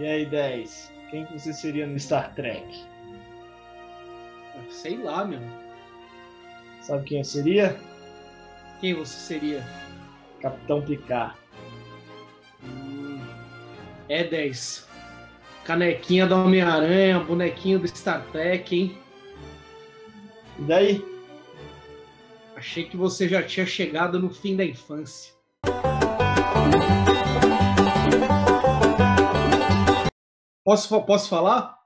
E aí, 10? Quem que você seria no Star Trek? Sei lá, meu. Sabe quem eu seria? Quem você seria? Capitão Picard. Hum, é 10. Canequinha do Homem-Aranha, bonequinho do Star Trek, hein? E daí? Achei que você já tinha chegado no fim da infância. Posso, posso falar?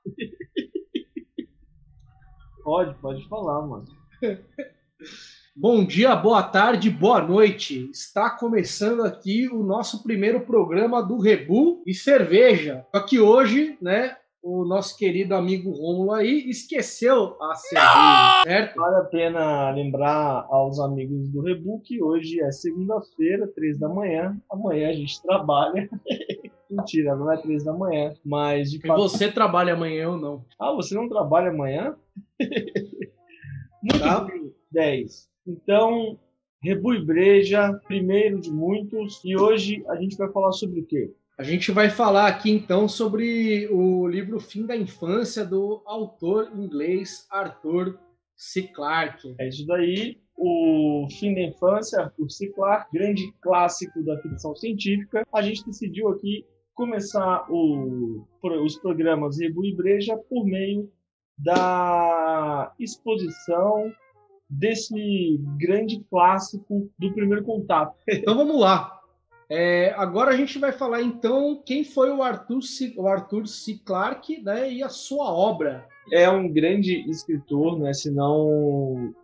pode, pode falar, mano. Bom dia, boa tarde, boa noite. Está começando aqui o nosso primeiro programa do Rebu e Cerveja. Só que hoje, né, o nosso querido amigo Rômulo aí esqueceu a cerveja, certo? Vale a pena lembrar aos amigos do Rebu que hoje é segunda-feira, três da manhã. Amanhã a gente trabalha. Mentira, não é três da manhã, mas de fato... Você trabalha amanhã ou não? Ah, você não trabalha amanhã? Muito tá. bem, 10. Então, Rebu e Breja, primeiro de muitos, e hoje a gente vai falar sobre o quê? A gente vai falar aqui então sobre o livro Fim da Infância do autor inglês Arthur C. Clarke. É isso daí, o Fim da Infância, Arthur C. Clarke, grande clássico da ficção científica. A gente decidiu aqui começar o, os programas Rebu e Breja por meio da exposição desse grande clássico do primeiro contato. Então vamos lá. É, agora a gente vai falar então quem foi o Arthur C, o Arthur C. Clarke né, e a sua obra. É um grande escritor, né? Se não.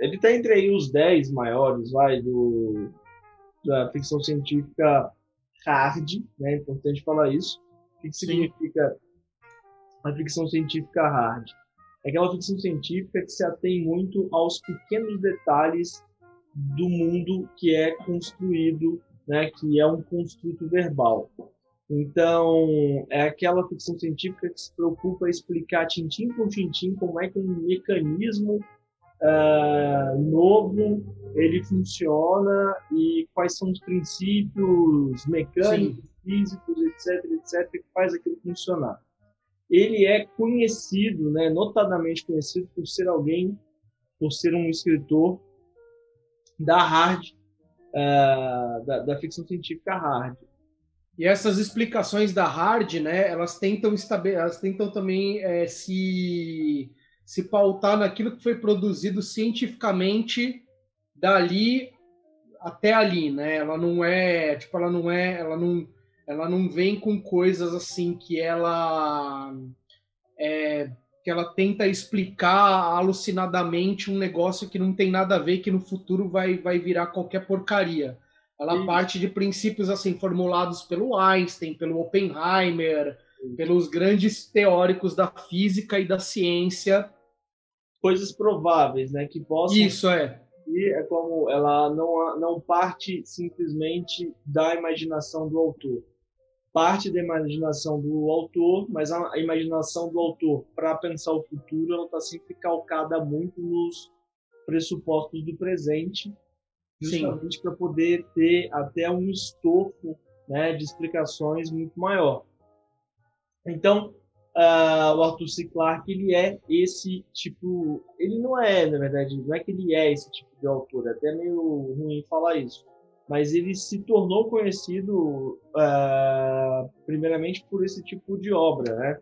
Ele está entre aí os 10 maiores vai, do, da ficção científica hard, né? É importante falar isso. O que, que significa a ficção científica hard? É aquela ficção científica que se atém muito aos pequenos detalhes do mundo que é construído, né, que é um construto verbal. Então, é aquela ficção científica que se preocupa em explicar tintim por tintim como é que um mecanismo uh, novo ele funciona e quais são os princípios mecânicos, Sim. físicos, etc, etc, que faz aquilo funcionar ele é conhecido, né, notadamente conhecido por ser alguém, por ser um escritor da hard, uh, da, da, ficção científica hard. E essas explicações da hard, né, elas tentam, elas tentam também é, se, se pautar naquilo que foi produzido cientificamente dali até ali, né? Ela não é, tipo, ela não é, ela não ela não vem com coisas assim que ela é, que ela tenta explicar alucinadamente um negócio que não tem nada a ver, que no futuro vai, vai virar qualquer porcaria. Ela Isso. parte de princípios assim formulados pelo Einstein, pelo Oppenheimer. Pelos grandes teóricos da física e da ciência. Coisas prováveis, né? Que possam. Isso é. E é como ela não, não parte simplesmente da imaginação do autor parte da imaginação do autor, mas a, imaginação do autor para pensar o futuro, ela está sempre calcada muito nos pressupostos do presente, justamente para poder ter até um estofo né, de explicações muito maior. Então, uh, o Arthur C. Clarke, ele é esse tipo... Ele não é, na verdade, não é que ele é esse tipo de autor, é até meio ruim falar isso mas ele se tornou conhecido uh, primeiramente por esse tipo de obra, né?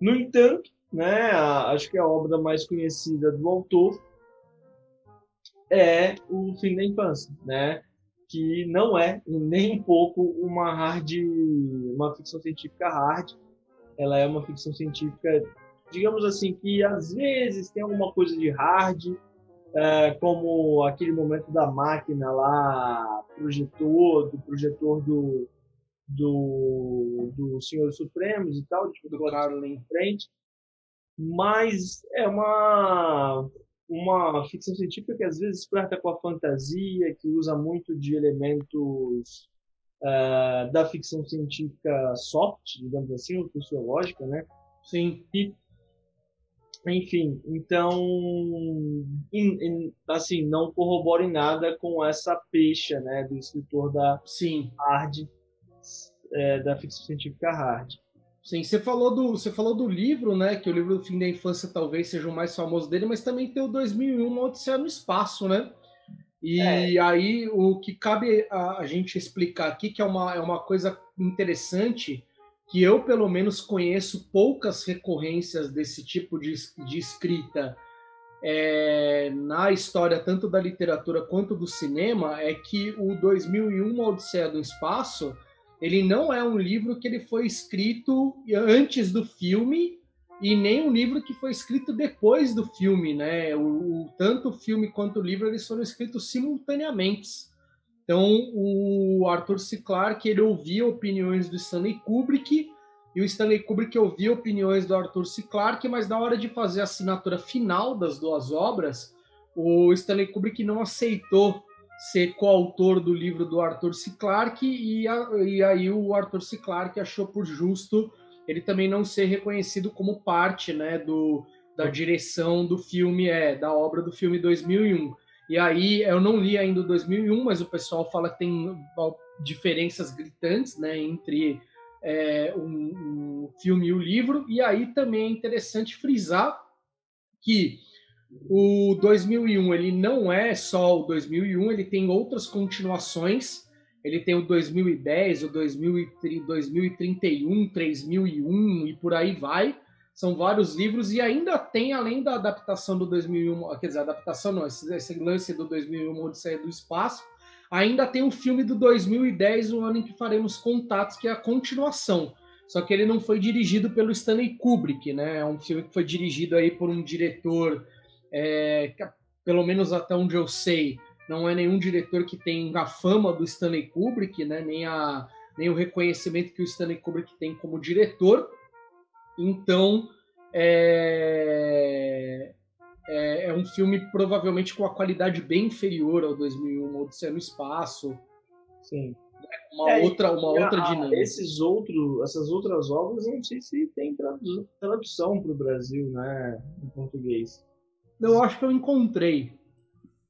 No entanto, né, a, acho que a obra mais conhecida do autor é o Fim da Infância, né? Que não é nem um pouco uma hard, uma ficção científica hard. Ela é uma ficção científica, digamos assim, que às vezes tem alguma coisa de hard, é, como aquele momento da máquina lá, projetor, do projetor do, do, do Senhor Supremos e tal, tipo, do ali em frente. Mas é uma, uma ficção científica que às vezes flerta com a fantasia, que usa muito de elementos uh, da ficção científica soft, digamos assim, ou sociológica, né? Sim. E enfim, então, in, in, assim, não corrobora em nada com essa pecha, né, do escritor da Sim. hard, é, da ficção científica hard. Sim, você falou do você falou do livro, né? Que o livro do fim da infância talvez seja o mais famoso dele, mas também tem o 2001, uma Odisseia no espaço, né? E é. aí o que cabe a, a, gente explicar aqui que é uma, é uma coisa interessante que eu pelo menos conheço poucas recorrências desse tipo de, de escrita é, na história tanto da literatura quanto do cinema é que o 2001 Uma Odisseia do Espaço ele não é um livro que ele foi escrito antes do filme e nem um livro que foi escrito depois do filme, né? O, o tanto o filme quanto o livro eles foram escritos simultaneamente. Então o Arthur C. Clarke ele ouvia opiniões do Stanley Kubrick e o Stanley Kubrick ouvia opiniões do Arthur C. Clarke, mas na hora de fazer a assinatura final das duas obras, o Stanley Kubrick não aceitou ser coautor do livro do Arthur C. Clarke e, a, e aí o Arthur C. Clarke achou por justo ele também não ser reconhecido como parte né, do, da direção do filme, é, da obra do filme 2001. E aí, eu não li ainda o 2001, mas o pessoal fala que tem diferenças gritantes né, entre é, um, um filme e o livro. E aí também é interessante frisar que o 2001 ele não é só o 2001, ele tem outras continuações. Ele tem o 2010, o 2031, 3001 e por aí vai. São vários livros e ainda tem, além da adaptação do 2001, quer dizer, adaptação não, esse, esse lance do 2001, Odisseia do Espaço, ainda tem o um filme do 2010, o ano em que faremos contatos, que é a continuação. Só que ele não foi dirigido pelo Stanley Kubrick, né? É um filme que foi dirigido aí por um diretor, é, que, pelo menos até onde eu sei, não é nenhum diretor que tem a fama do Stanley Kubrick, né? Nem, a, nem o reconhecimento que o Stanley Kubrick tem como diretor. Então, é, é, é, um filme provavelmente com a qualidade bem inferior ao 2001, Odisseia no Espaço. Sim. Uma é, outra, uma outra dinâmica. Esses outros, essas outras obras, eu não sei se tem tradução para o Brasil, né, em português. Eu acho que eu encontrei.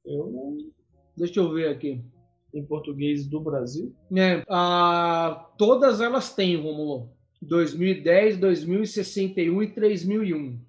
Eu não. Deixa eu ver aqui. Em português do Brasil? É, a, todas elas têm, Romulo. 2010, 2061 e 3001.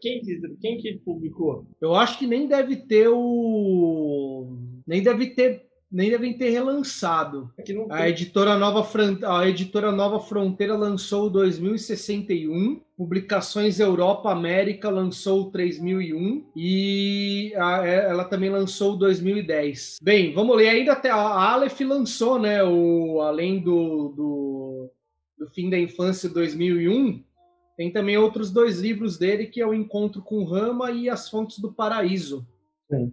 Quem que, quem que publicou? Eu acho que nem deve ter o. Nem deve ter. Nem devem ter relançado. É a, editora Nova a editora Nova Fronteira lançou o 2061, Publicações Europa América lançou o 3001 e a, é, ela também lançou o 2010. Bem, vamos ler. Ainda até a Aleph lançou, né? O, além do, do, do Fim da Infância 2001, tem também outros dois livros dele, que é o Encontro com Rama e As Fontes do Paraíso. Sim.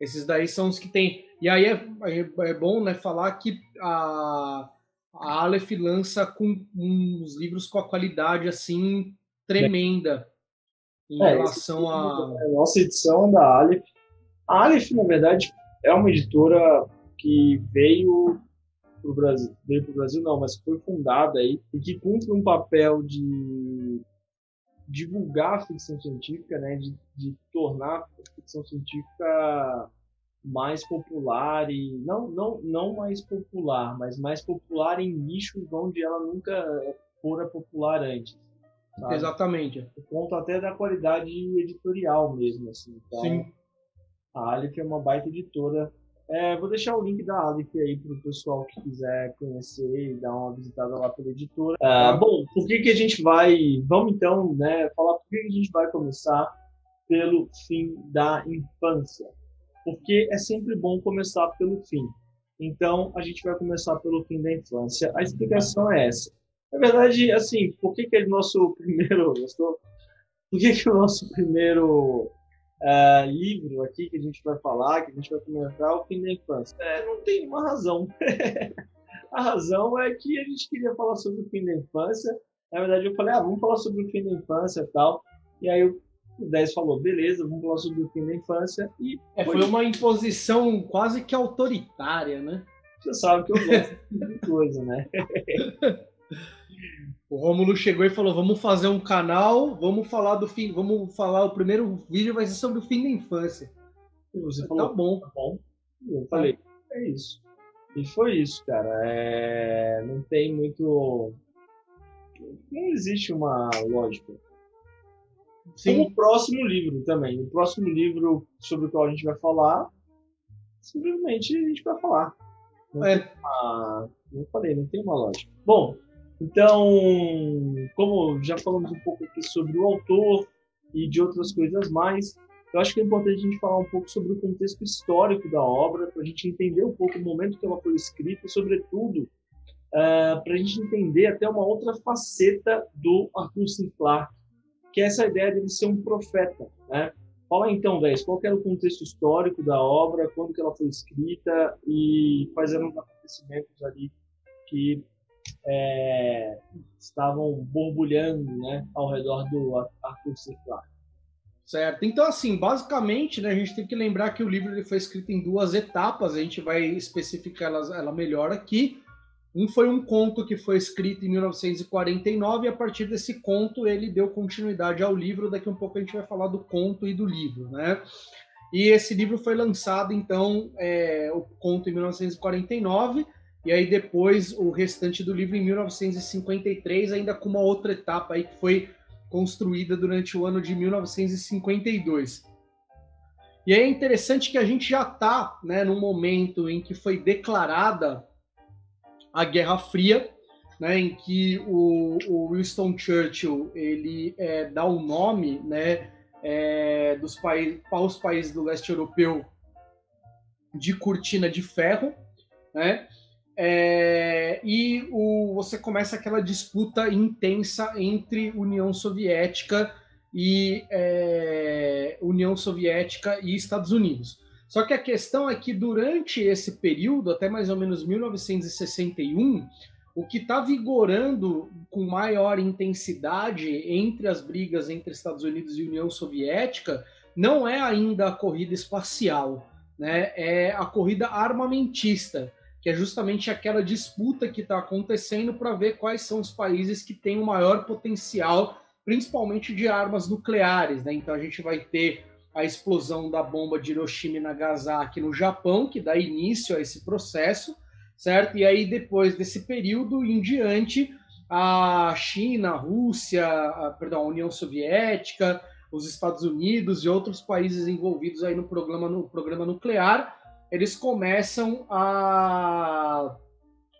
Esses daí são os que tem. E aí é, é, é bom né, falar que a, a Aleph lança com uns livros com a qualidade assim tremenda em é, relação a. A nossa edição da Aleph. A Aleph, na verdade, é uma editora que veio para o Brasil, veio para o Brasil não, mas foi fundada aí e que cumpre um papel de divulgar a ficção científica, né, de, de tornar a ficção científica mais popular e não não não mais popular, mas mais popular em nichos onde ela nunca fora popular antes. Sabe? Exatamente. Por conta até da qualidade editorial mesmo, assim. Então, Sim. A Aleph é uma baita editora é, vou deixar o link da Aleph aí para o pessoal que quiser conhecer e dar uma visitada lá pela editora. É, bom, por que, que a gente vai. Vamos então né, falar por que, que a gente vai começar pelo fim da infância. Porque é sempre bom começar pelo fim. Então, a gente vai começar pelo fim da infância. A explicação é essa. Na verdade, assim, por que, que é o nosso primeiro. Por que, que o nosso primeiro uh, livro aqui que a gente vai falar, que a gente vai comentar, o fim da infância. É, não tem uma razão. a razão é que a gente queria falar sobre o fim da infância. Na verdade, eu falei, ah, vamos falar sobre o fim da infância e tal. E aí o 10 falou, beleza, vamos falar sobre o fim da infância. E é, foi uma imposição quase que autoritária, né? Você sabe que eu gosto de coisa, né? O Romulo chegou e falou: vamos fazer um canal, vamos falar do fim, vamos falar, o primeiro vídeo vai ser sobre o fim da infância. E você tá falou, tá bom. Tá bom. E eu falei, é isso. E foi isso, cara. É... Não tem muito. Não existe uma lógica. Sim. Como o próximo livro também. O próximo livro sobre o qual a gente vai falar, simplesmente a gente vai falar. Não é. Uma, não falei, não tem uma lógica. Bom, então, como já falamos um pouco aqui sobre o autor e de outras coisas mais, eu acho que é importante a gente falar um pouco sobre o contexto histórico da obra, para a gente entender um pouco o momento que ela foi escrita e, sobretudo, uh, para a gente entender até uma outra faceta do Arthur C. Clarke, que é essa ideia de ele ser um profeta. Né? Fala então, Dez, qual era o contexto histórico da obra, quando que ela foi escrita e quais eram os acontecimentos ali que é, estavam borbulhando né, ao redor do Arthur C. Clarke. Certo. Então, assim, basicamente, né, a gente tem que lembrar que o livro ele foi escrito em duas etapas, a gente vai especificar ela, ela melhor aqui. Um foi um conto que foi escrito em 1949 e a partir desse conto ele deu continuidade ao livro. Daqui um pouco a gente vai falar do conto e do livro, né? E esse livro foi lançado, então, é, o conto em 1949 e aí depois o restante do livro em 1953, ainda com uma outra etapa aí que foi construída durante o ano de 1952. E é interessante que a gente já está né, no momento em que foi declarada a Guerra Fria, né, em que o, o Winston Churchill ele é, dá o nome né, é, dos países, aos países do leste europeu de cortina de ferro, né? É, e o, você começa aquela disputa intensa entre União Soviética e é, União Soviética e Estados Unidos. Só que a questão é que durante esse período, até mais ou menos 1961, o que está vigorando com maior intensidade entre as brigas entre Estados Unidos e União Soviética não é ainda a corrida espacial, né? é a corrida armamentista que é justamente aquela disputa que está acontecendo para ver quais são os países que têm o maior potencial, principalmente de armas nucleares. Né? Então a gente vai ter a explosão da bomba de Hiroshima e Nagasaki no Japão, que dá início a esse processo, certo? E aí depois desse período em diante, a China, a Rússia, a, perdão, a União Soviética, os Estados Unidos e outros países envolvidos aí no programa, no programa nuclear eles começam a,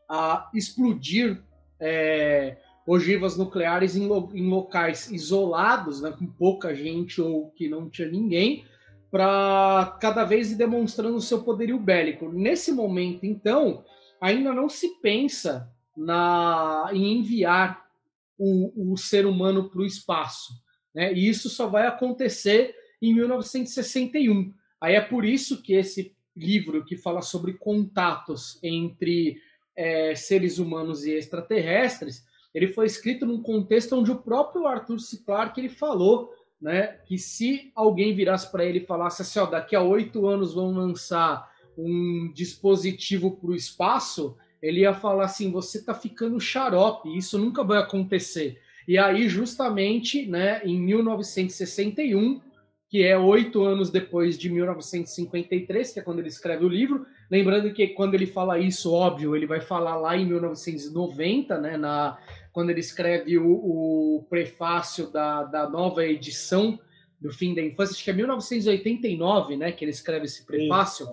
a explodir é, ogivas nucleares em, lo, em locais isolados, né, com pouca gente ou que não tinha ninguém, para cada vez ir demonstrando o seu poderio bélico. Nesse momento, então, ainda não se pensa na, em enviar o, o ser humano para o espaço. Né? E isso só vai acontecer em 1961. Aí é por isso que esse livro que fala sobre contatos entre é, seres humanos e extraterrestres, ele foi escrito num contexto onde o próprio Arthur C. Clarke ele falou né, que se alguém virasse para ele e falasse assim, ó, daqui a oito anos vão lançar um dispositivo para o espaço, ele ia falar assim, você está ficando xarope, isso nunca vai acontecer. E aí, justamente, né, em 1961, que é oito anos depois de 1953, que é quando ele escreve o livro. Lembrando que quando ele fala isso, óbvio, ele vai falar lá em 1990, né, na, quando ele escreve o, o prefácio da, da nova edição do Fim da Infância, acho que é 1989, né, que ele escreve esse prefácio.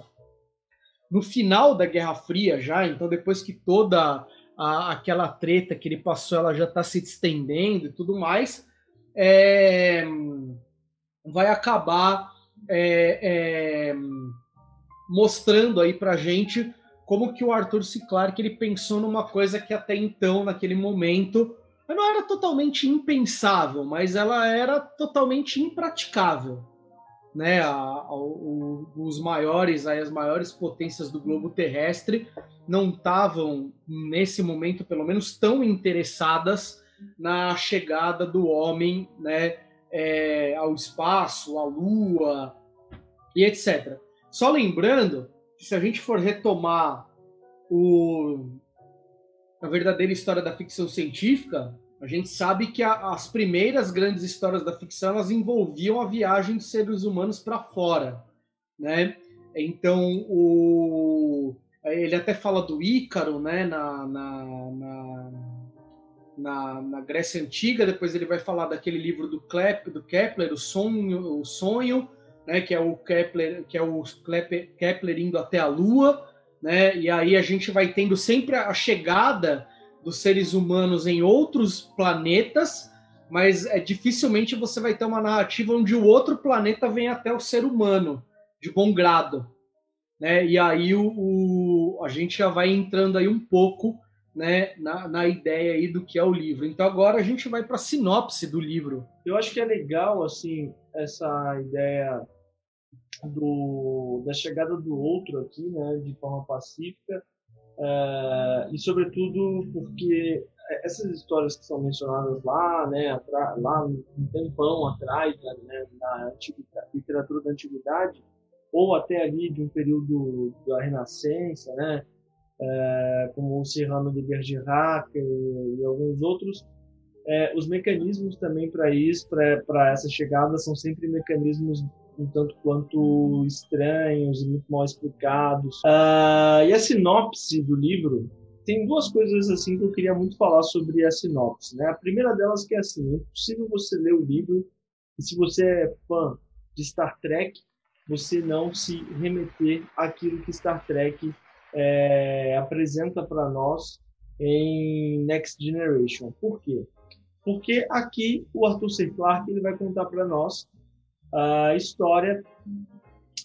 No final da Guerra Fria já, então depois que toda a, aquela treta que ele passou, ela já está se estendendo e tudo mais, é vai acabar é, é, mostrando aí para gente como que o Arthur C. Clarke ele pensou numa coisa que até então, naquele momento, não era totalmente impensável, mas ela era totalmente impraticável. Né, a, a, o, os maiores, aí, as maiores potências do globo terrestre não estavam, nesse momento, pelo menos, tão interessadas na chegada do homem né, é, ao espaço, à Lua e etc. Só lembrando que se a gente for retomar o, a verdadeira história da ficção científica, a gente sabe que a, as primeiras grandes histórias da ficção elas envolviam a viagem de seres humanos para fora, né? Então o ele até fala do Ícaro, né? Na, na, na na, na, Grécia Antiga, depois ele vai falar daquele livro do, Klep, do Kepler, o Sonho, o Sonho né, que é o Kepler, que é o Kepler indo até a Lua, né, e aí a gente vai tendo sempre a chegada dos seres humanos em outros planetas, mas é dificilmente você vai ter uma narrativa onde o outro planeta vem até o ser humano de bom grado, né? E aí o, o a gente já vai entrando aí um pouco, né, na, na ideia aí do que é o livro. Então agora a gente vai para a sinopse do livro. Eu acho que é legal assim essa ideia do, da chegada do outro aqui, né, de forma pacífica, é, e sobretudo porque essas histórias que são mencionadas lá, né, lá um tempão atrás, né, na literatura da antiguidade, ou até ali de um período da Renascença, né, é, como o Serrano de Bergerac e, e alguns outros, é, os mecanismos também para isso, para essa chegada, são sempre mecanismos um tanto quanto estranhos e muito mal explicados. Uh, e a sinopse do livro tem duas coisas assim que eu queria muito falar sobre a sinopse. Né? A primeira delas que é assim, é possível você ler o livro e se você é fã de Star Trek, você não se remeter àquilo que Star Trek é, apresenta para nós em Next Generation. Por quê? Porque aqui o Arthur C. Clarke ele vai contar para nós a história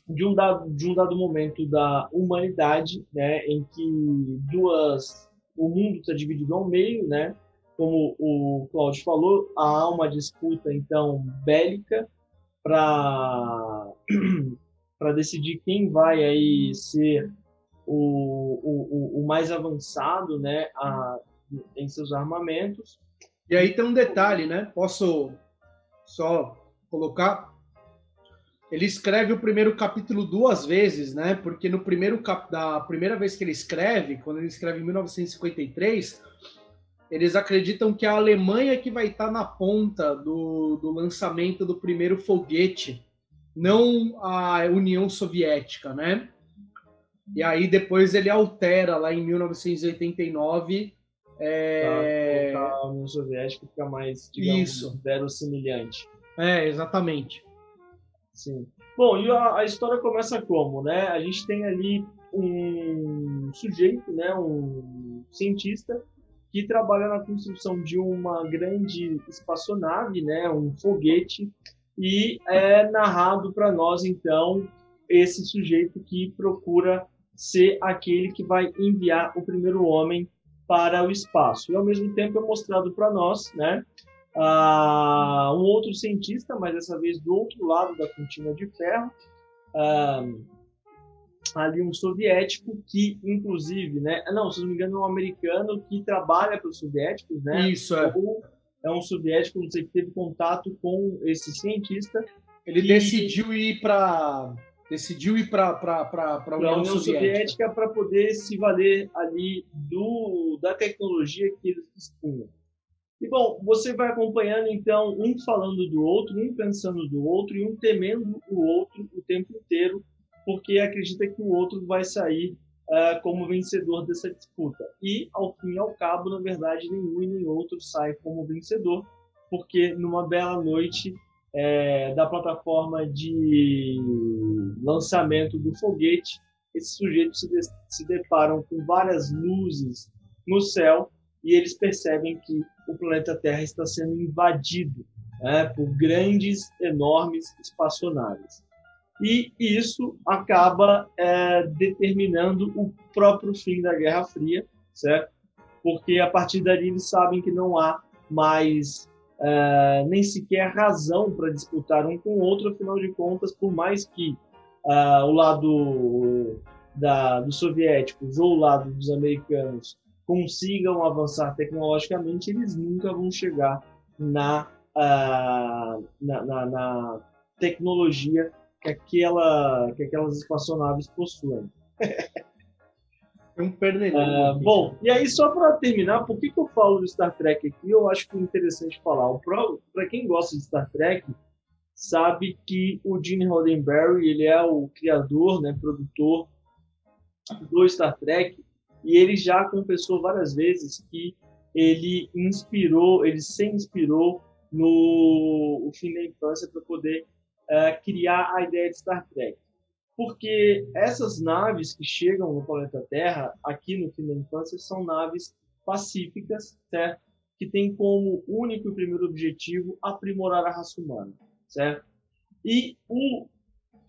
de um dado, de um dado momento da humanidade, né, em que duas, o mundo está dividido ao meio, né, como o Claudio falou, há uma disputa então bélica para para decidir quem vai aí ser o, o, o mais avançado, né, a, em seus armamentos. E aí tem um detalhe, né? Posso só colocar? Ele escreve o primeiro capítulo duas vezes, né? Porque no primeiro cap... da primeira vez que ele escreve, quando ele escreve em 1953, eles acreditam que é a Alemanha que vai estar na ponta do, do lançamento do primeiro foguete, não a União Soviética, né? E aí depois ele altera lá em 1989 é... a União Soviética fica mais, digamos, Isso. verossimilhante. É, exatamente. Sim. Bom, e a, a, história começa como, né? A gente tem ali um sujeito, né, um cientista que trabalha na construção de uma grande espaçonave, né, um foguete, e é narrado para nós então esse sujeito que procura ser aquele que vai enviar o primeiro homem para o espaço. E ao mesmo tempo é mostrado para nós, né, uh, um outro cientista, mas dessa vez do outro lado da cortina de ferro, uh, ali um soviético que, inclusive, né, não, se não me engano, é um americano que trabalha para os soviéticos, né? Isso é. Ou é um soviético, não sei, que teve contato com esse cientista. Ele que... decidiu ir para decidiu ir para a União, União Soviética para poder se valer ali do, da tecnologia que eles dispunham. E bom, você vai acompanhando então um falando do outro, um pensando do outro e um temendo o outro o tempo inteiro, porque acredita que o outro vai sair uh, como vencedor dessa disputa. E ao fim e ao cabo, na verdade, nenhum e nem outro sai como vencedor, porque numa bela noite é, da plataforma de lançamento do foguete, esses sujeitos se, de, se deparam com várias luzes no céu e eles percebem que o planeta Terra está sendo invadido né, por grandes, enormes espaçonaves. E isso acaba é, determinando o próprio fim da Guerra Fria, certo? Porque a partir dali eles sabem que não há mais é, nem sequer razão para disputar um com o outro, afinal de contas, por mais que é, o lado da, dos soviéticos ou o lado dos americanos consigam avançar tecnologicamente, eles nunca vão chegar na, uh, na, na, na, tecnologia que, aquela, que aquelas espaçonaves possuem. um pernelinho. Uh, bom, e aí só para terminar, por que, que eu falo do Star Trek aqui? Eu acho que é interessante falar. Para quem gosta de Star Trek, sabe que o Gene Roddenberry ele é o criador, né, produtor do Star Trek e ele já confessou várias vezes que ele inspirou, ele se inspirou no o fim da infância para poder uh, criar a ideia de Star Trek. Porque essas naves que chegam no planeta Terra, aqui no fim da infância, são naves pacíficas, certo? Que tem como único e primeiro objetivo aprimorar a raça humana, certo? E o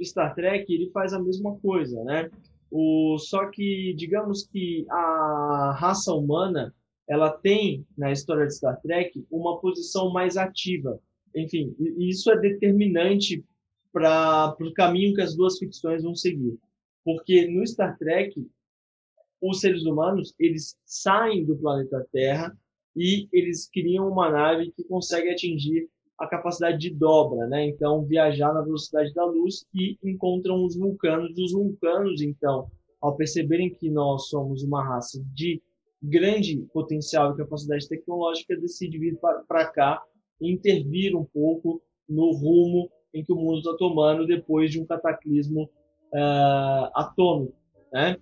Star Trek, ele faz a mesma coisa, né? O, só que, digamos que a raça humana, ela tem, na história de Star Trek, uma posição mais ativa. Enfim, isso é determinante para o caminho que as duas ficções vão seguir. Porque no Star Trek, os seres humanos, eles saem do planeta Terra e eles criam uma nave que consegue atingir a capacidade de dobra, né? Então, viajar na velocidade da luz e encontram os vulcanos. Os vulcanos, então, ao perceberem que nós somos uma raça de grande potencial e capacidade tecnológica, decidem vir para cá e intervir um pouco no rumo em que o mundo está tomando depois de um cataclismo uh, atômico, né?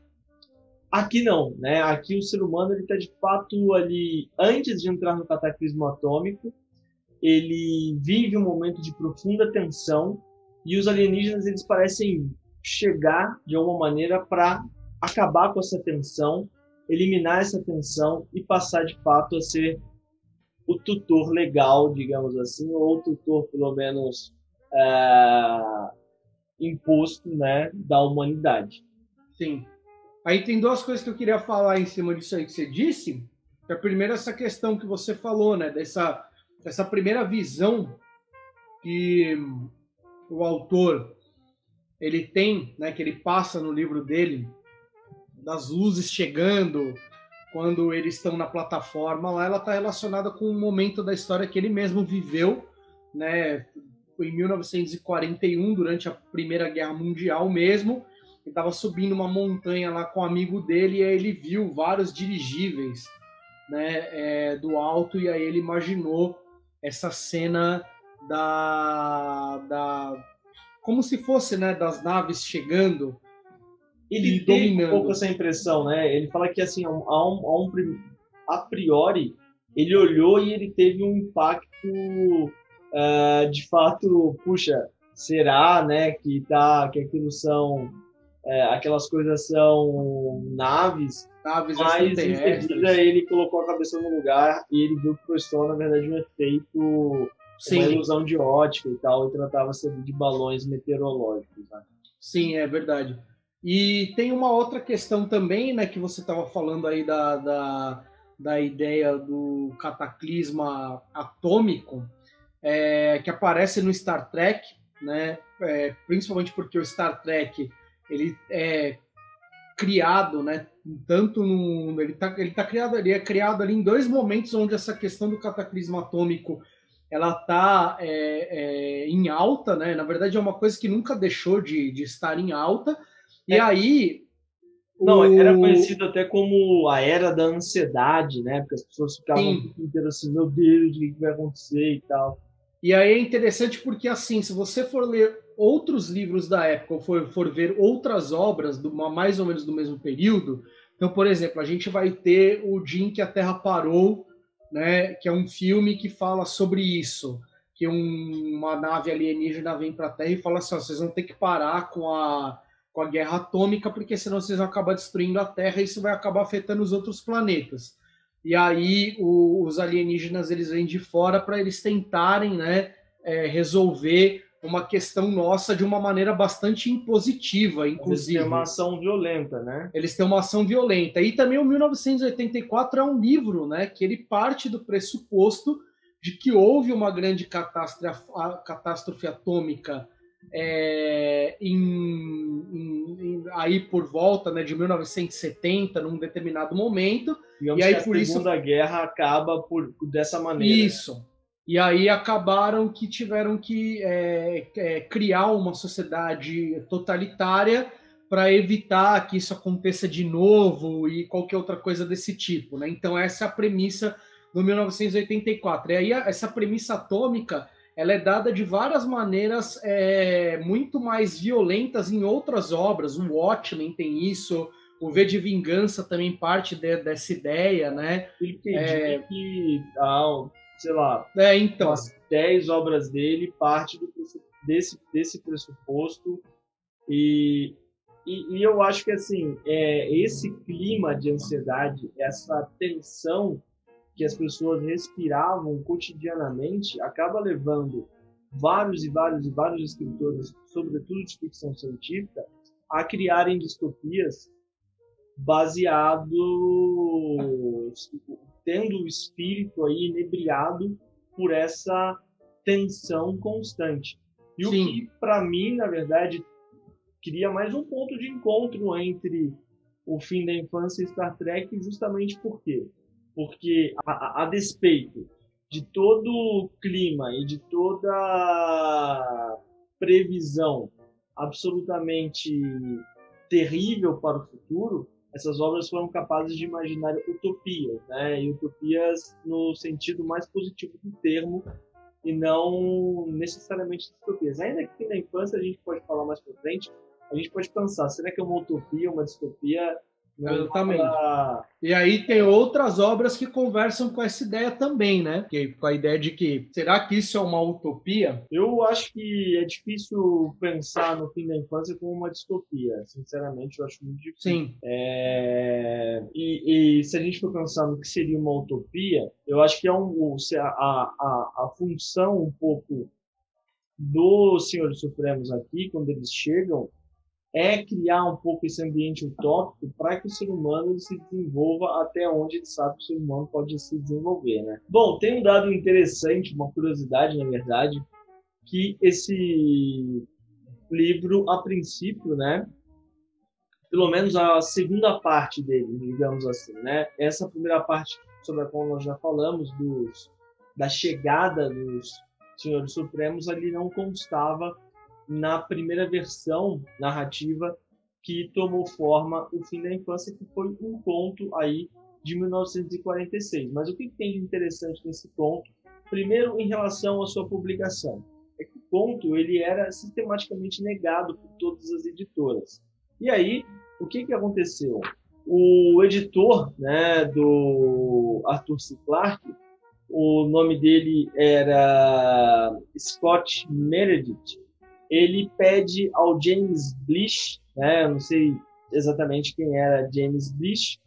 Aqui não, né? Aqui o ser humano ele está de fato ali antes de entrar no cataclismo atômico, ele vive um momento de profunda tensão e os alienígenas eles parecem chegar de alguma maneira para acabar com essa tensão, eliminar essa tensão e passar de fato a ser o tutor legal, digamos assim, ou o tutor pelo menos é, imposto, né, da humanidade. Sim. Aí tem duas coisas que eu queria falar em cima disso aí que você disse. A primeira essa questão que você falou, né, dessa essa primeira visão que o autor ele tem, né, que ele passa no livro dele, das luzes chegando quando eles estão na plataforma lá, ela está relacionada com um momento da história que ele mesmo viveu, né, em 1941 durante a Primeira Guerra Mundial mesmo. Ele estava subindo uma montanha lá com um amigo dele e aí ele viu vários dirigíveis, né, é, do alto e aí ele imaginou essa cena da, da como se fosse, né, das naves chegando ele e tem dominando. um pouco essa impressão, né? Ele fala que assim, a um, a um, a priori, ele olhou e ele teve um impacto uh, de fato, puxa, será, né, que tá, que aquilo são é, aquelas coisas são naves, naves mas em seguida ele colocou a cabeça no lugar e ele viu que foi só, na verdade, um efeito, Sim. uma ilusão de ótica e tal, e tratava-se de balões meteorológicos. Né? Sim, é verdade. E tem uma outra questão também, né, que você estava falando aí da, da, da ideia do cataclisma atômico, é, que aparece no Star Trek, né, é, principalmente porque o Star Trek ele é criado, né? Tanto no ele tá, ele tá criado, ele é criado ali em dois momentos onde essa questão do cataclismo atômico ela tá é, é, em alta, né? Na verdade é uma coisa que nunca deixou de, de estar em alta. E é. aí não, o... era conhecido até como a era da ansiedade, né? Porque as pessoas ficavam Sim. o inteiro assim, meu Deus, o que vai acontecer e tal. E aí é interessante porque, assim, se você for ler outros livros da época ou for, for ver outras obras do, mais ou menos do mesmo período, então, por exemplo, a gente vai ter o Dia em que a Terra Parou, né, que é um filme que fala sobre isso, que um, uma nave alienígena vem para a Terra e fala assim, ó, vocês vão ter que parar com a, com a guerra atômica, porque senão vocês vão acabar destruindo a Terra e isso vai acabar afetando os outros planetas. E aí o, os alienígenas eles vêm de fora para eles tentarem né, é, resolver uma questão nossa de uma maneira bastante impositiva, inclusive. Eles têm uma ação violenta, né? Eles têm uma ação violenta. E também o 1984 é um livro, né, que ele parte do pressuposto de que houve uma grande catástrofe, catástrofe atômica é, em, em, em, aí por volta né, de 1970, num determinado momento. Digamos e aí, a por Segunda isso... Guerra acaba por, dessa maneira. Isso. E aí acabaram que tiveram que é, é, criar uma sociedade totalitária para evitar que isso aconteça de novo e qualquer outra coisa desse tipo. Né? Então essa é a premissa do 1984. E aí essa premissa atômica ela é dada de várias maneiras é, muito mais violentas em outras obras. O Watchmen tem isso, O V de Vingança também parte de, dessa ideia, né? Ele é... que, ah, sei lá, é, então. umas 10 obras dele parte do, desse, desse pressuposto e, e, e, eu acho que assim é, esse clima de ansiedade, essa tensão que as pessoas respiravam cotidianamente, acaba levando vários e vários e vários escritores, sobretudo de ficção científica, a criarem distopias baseados tendo o espírito aí inebriado por essa tensão constante. E Sim. o que para mim, na verdade, cria mais um ponto de encontro entre o fim da infância e Star Trek, justamente por quê? Porque a, a despeito de todo o clima e de toda previsão absolutamente terrível para o futuro, essas obras foram capazes de imaginar utopias, né? E utopias no sentido mais positivo do termo e não necessariamente distopias. Ainda que na infância a gente pode falar mais para frente, a gente pode pensar, será que é uma utopia, uma distopia? Exatamente. E aí tem outras obras que conversam com essa ideia também, né? Que, com a ideia de que será que isso é uma utopia? Eu acho que é difícil pensar no fim da infância como uma distopia. Sinceramente, eu acho muito difícil. Sim. É... E, e, se a gente for pensar no que seria uma utopia, eu acho que é um, a, a, a função um pouco dos senhores supremos aqui, quando eles chegam, é criar um pouco esse ambiente utópico para que o ser humano se desenvolva até onde ele sabe que o ser humano pode se desenvolver, né? Bom, tem um dado interessante, uma curiosidade, na verdade, que esse livro, a princípio, né, pelo menos a segunda parte dele, digamos assim, né, essa primeira parte sobre a qual nós já falamos, dos, da chegada dos senhores supremos, ali não constava na primeira versão narrativa que tomou forma o fim da infância, que foi um conto aí de 1946. Mas o que tem de interessante nesse conto? Primeiro, em relação à sua publicação, é que o conto ele era sistematicamente negado por todas as editoras. E aí, o que, que aconteceu? O editor né, do Arthur C. Clarke, o nome dele era Scott Meredith, ele pede ao James Blish, né, não sei exatamente quem era James Blish,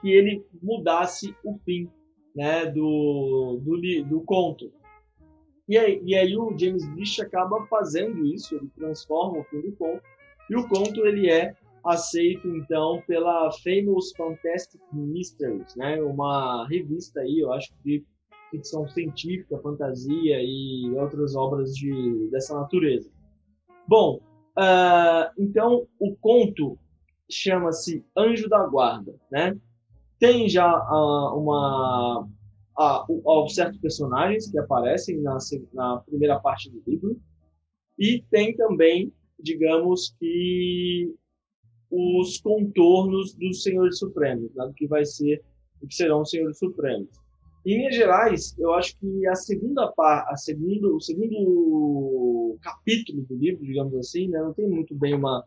que ele mudasse o fim né, do, do, do conto. E aí, e aí o James Blish acaba fazendo isso, ele transforma o fim do conto, e o conto ele é aceito então pela Famous Fantastic Mysteries, né, uma revista aí, eu acho de ficção científica, fantasia e outras obras de, dessa natureza. Bom, uh, então o conto chama-se Anjo da Guarda, né? Tem já uh, uma uh, certos personagens que aparecem na, na primeira parte do livro e tem também, digamos que os contornos dos Senhores Supremos, né? do que vai ser, o que serão os Senhores Supremos. Em linhas gerais, eu acho que a segunda parte, a segundo, o segundo capítulo do livro, digamos assim, né, não tem muito bem uma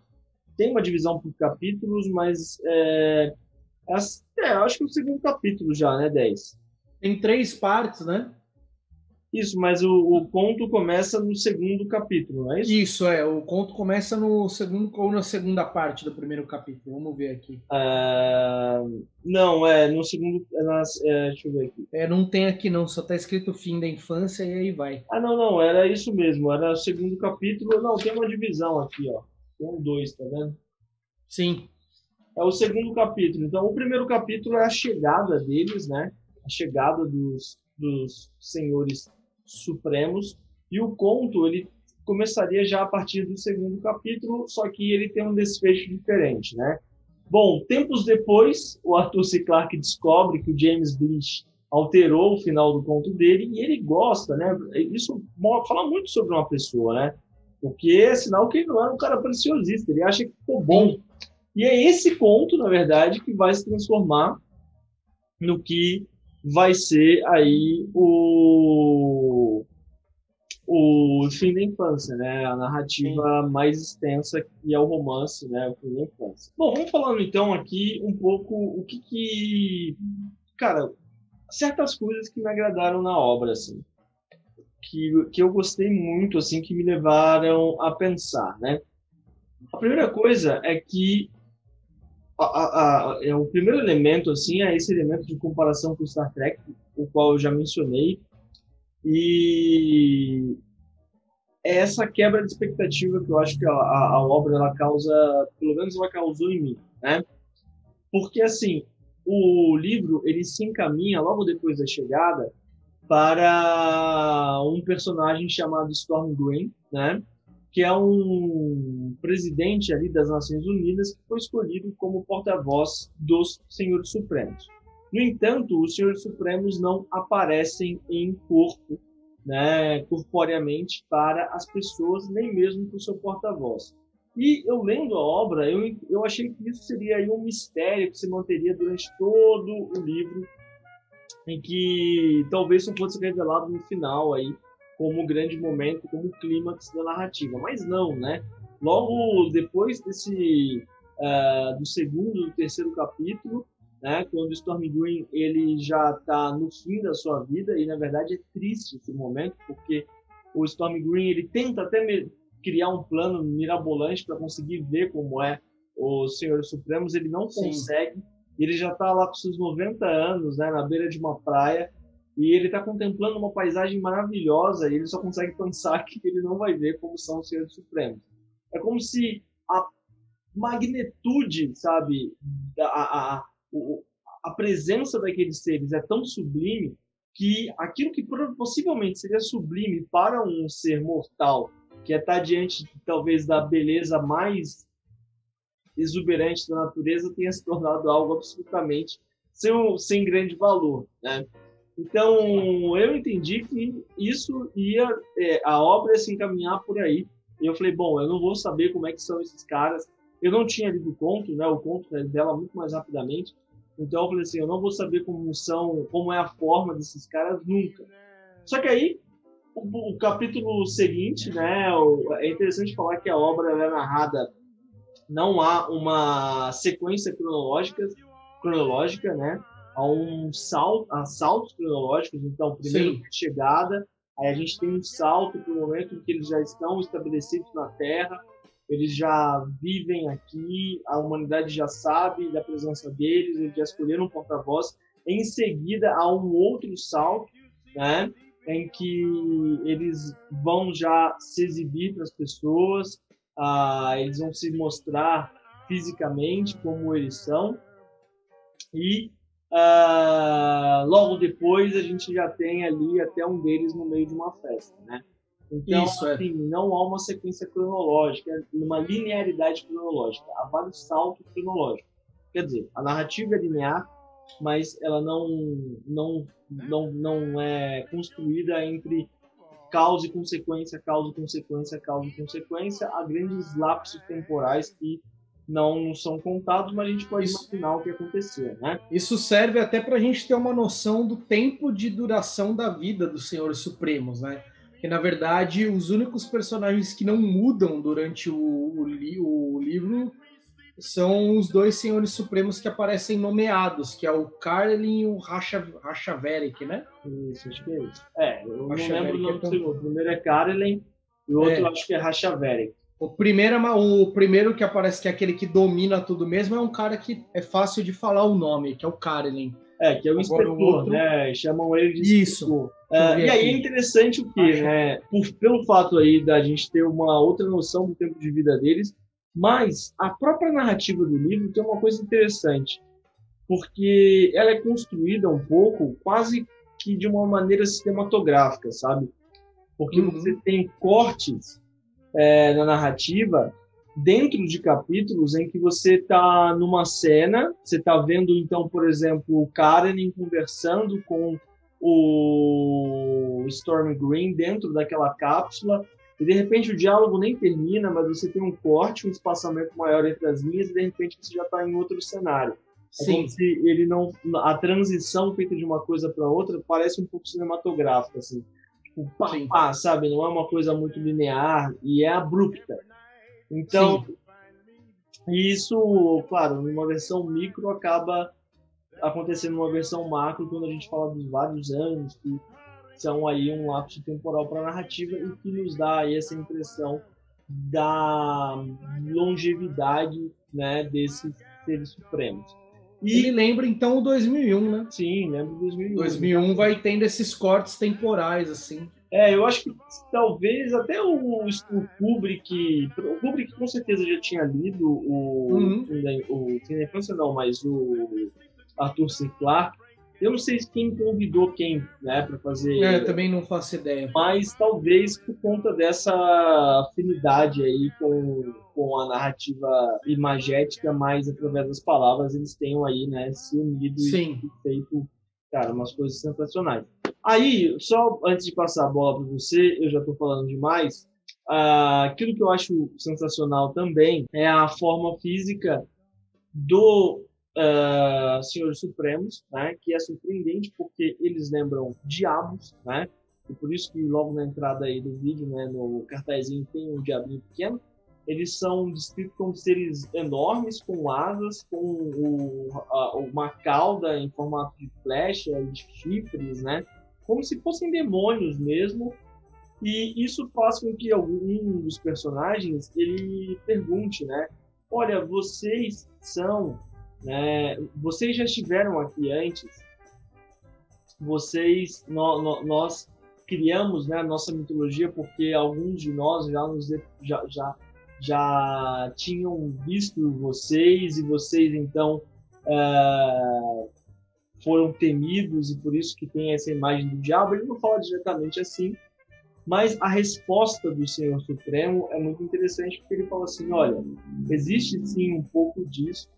tem uma divisão por capítulos, mas é, é, é, acho que é o segundo capítulo já, né, 10. Tem três partes, né? Isso, mas o, o, conto começa no segundo capítulo, não é isso? Isso, é. O conto começa no segundo ou na segunda parte do primeiro capítulo. Vamos ver aqui. Uh, não, é no segundo. É é, deixa eu ver aqui. É, não tem aqui não, só tá escrito fim da infância e aí vai. Ah, não, não, era isso mesmo. Era o segundo capítulo. Não, tem uma divisão aqui, ó. Tem um dois, tá vendo? Sim. É o segundo capítulo. Então, o primeiro capítulo é a chegada deles, né? A chegada dos, dos senhores supremos e o conto ele começaria já a partir do segundo capítulo, só que ele tem um desfecho diferente, né? Bom, tempos depois, o Arthur C. Clarke descobre que o James Blish alterou o final do conto dele e ele gosta, né? Isso fala muito sobre uma pessoa, né? Porque é sinal que ele não é um cara preciosista, ele acha que ficou bom. E é esse conto, na verdade, que vai se transformar no que vai ser aí o, o fim da infância, né? A narrativa Sim. mais extensa que é o romance, né? O fim da infância. Bom, vamos falando então aqui um pouco o que que... Cara, certas coisas que me agradaram na obra, assim. Que, que eu gostei muito, assim, que me levaram a pensar, né? A primeira coisa é que a, a, a, é o primeiro elemento, assim, é esse elemento de comparação com o Star Trek, o qual eu já mencionei, e é essa quebra de expectativa que eu acho que a, a, a, obra ela causa, pelo menos ela causou em mim, né? Porque assim, o livro ele se encaminha logo depois da chegada para um personagem chamado Storm Green, né? Que é um presidente ali das Nações Unidas que foi escolhido como porta-voz dos Senhores Supremos. No entanto, os senhores supremos não aparecem em corpo, né, corporeamente para as pessoas, nem mesmo para o seu porta-voz. E eu lendo a obra, eu, eu achei que isso seria aí um mistério que se manteria durante todo o livro, em que talvez só fosse revelado no final aí, como grande momento, como clímax da narrativa. Mas não, né? Logo depois desse uh, do segundo, do terceiro capítulo, né? Quando o Storm Green ele já está no fim da sua vida e na verdade é triste esse momento porque o Storm Green ele tenta até criar um plano mirabolante para conseguir ver como é os Senhores Supremos, ele não Sim. consegue. Ele já está lá com seus 90 anos, né, na beira de uma praia, e ele está contemplando uma paisagem maravilhosa e ele só consegue pensar que ele não vai ver como são os Senhores Supremos. É como se a magnitude, sabe, a, a, a presença daqueles seres é tão sublime que aquilo que possivelmente seria sublime para um ser mortal, que é estar diante talvez da beleza mais exuberante da natureza, tenha se tornado algo absolutamente sem, sem grande valor, né? Então eu entendi que isso ia, é, a obra ia se encaminhar por aí. E eu falei, bom, eu não vou saber como é que são esses caras, eu não tinha lido o conto, né? O conto dela muito mais rapidamente. Então eu falei assim, eu não vou saber como são, como é a forma desses caras nunca. Só que aí o, o capítulo seguinte, né? O, é interessante falar que a obra é narrada não há uma sequência cronológica, cronológica, né? Há um salto, há saltos cronológicos. Então, primeiro Sim. chegada, aí a gente tem um salto para o momento em que eles já estão estabelecidos na Terra eles já vivem aqui, a humanidade já sabe da presença deles, eles já escolheram um porta-voz. Em seguida, há um outro salto, né, em que eles vão já se exibir para as pessoas, ah, eles vão se mostrar fisicamente como eles são, e ah, logo depois a gente já tem ali até um deles no meio de uma festa, né? Então, Isso, é. assim, é. não há uma sequência cronológica, uma linearidade cronológica. Há vários saltos cronológicos. Quer dizer, a narrativa é linear, mas ela não, não, não, não é construída entre causa e consequência, causa e consequência, causa e consequência. Há grandes lapsos temporais que não são contados, mas a gente pode Isso. imaginar o que aconteceu, né? Isso serve até para a gente ter uma noção do tempo de duração da vida dos Senhores Supremos, né? Que na verdade os únicos personagens que não mudam durante o, o, o livro são os dois senhores supremos que aparecem nomeados, que é o Carlin e o Rachaverik, né? Isso, acho que é isso. É, eu não lembro o nome é do segundo. O primeiro é Carlin e o outro é. acho que é Rachaverik. O primeiro, é o primeiro que aparece, que é aquele que domina tudo mesmo, é um cara que é fácil de falar o nome, que é o Carlin. É, que é o inspetor, o outro... né? Chamam ele de Isso. Uh, e aí é interessante o que, né? Por, pelo fato aí da gente ter uma outra noção do tempo de vida deles, mas a própria narrativa do livro tem uma coisa interessante, porque ela é construída um pouco quase que de uma maneira cinematográfica, sabe? Porque uhum. você tem cortes é, na narrativa dentro de capítulos em que você está numa cena, você está vendo então, por exemplo, o Karen conversando com o Storm Green dentro daquela cápsula e de repente o diálogo nem termina, mas você tem um corte, um espaçamento maior entre as linhas e de repente você já está em outro cenário. É Sim. como se ele não a transição feita de uma coisa para outra parece um pouco cinematográfica assim. tipo, pá, pá, sabe? Não é uma coisa muito linear e é abrupta. Então, Sim. isso, claro, numa versão micro acaba acontecendo numa versão macro quando a gente fala dos vários anos que são aí um lapso temporal para a narrativa e que nos dá aí essa impressão da longevidade né, desses seres supremos. E Ele lembra então o 2001, né? Sim, lembra o 2001. 2001 vai tendo esses cortes temporais assim. É, eu acho que talvez até o, o Kubrick, o Kubrick com certeza já tinha lido o, uhum. o, o Infância não, mas o Arthur C. Clarke, eu não sei quem convidou quem, né, para fazer. É, também não faço ideia. Mas talvez por conta dessa afinidade aí com, com a narrativa imagética, mais através das palavras, eles tenham aí, né, se unido Sim. e feito, cara, umas coisas sensacionais. Aí, só antes de passar a bola para você, eu já estou falando demais. Uh, aquilo que eu acho sensacional também é a forma física do uh, Senhores Supremos, né, que é surpreendente porque eles lembram diabos, né, e por isso que logo na entrada aí do vídeo, né, no cartazinho tem um diabinho pequeno. Eles são descritos como seres enormes, com asas, com o, a, uma cauda em formato de flecha, de chifres, né, como se fossem demônios mesmo. E isso faz com que algum dos personagens ele pergunte, né, olha, vocês são né? Vocês já estiveram aqui antes. Vocês, no, no, nós criamos né, a nossa mitologia porque alguns de nós já, nos, já, já, já tinham visto vocês e vocês então é, foram temidos e por isso que tem essa imagem do diabo. Ele não fala diretamente assim, mas a resposta do Senhor Supremo é muito interessante porque ele fala assim: olha, existe sim um pouco disso,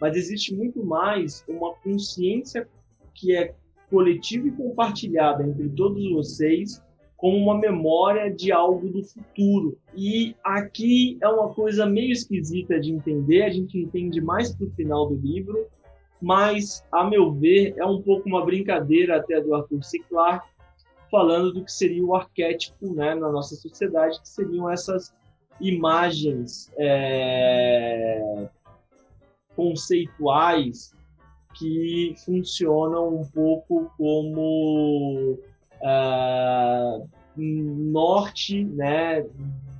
mas existe muito mais uma consciência que é coletiva e compartilhada entre todos vocês como uma memória de algo do futuro. E aqui é uma coisa meio esquisita de entender, a gente entende mais para o final do livro, mas, a meu ver, é um pouco uma brincadeira até do Arthur C. Clarke, falando do que seria o arquétipo né, na nossa sociedade, que seriam essas imagens é, conceituais que funcionam um pouco como uh, norte né,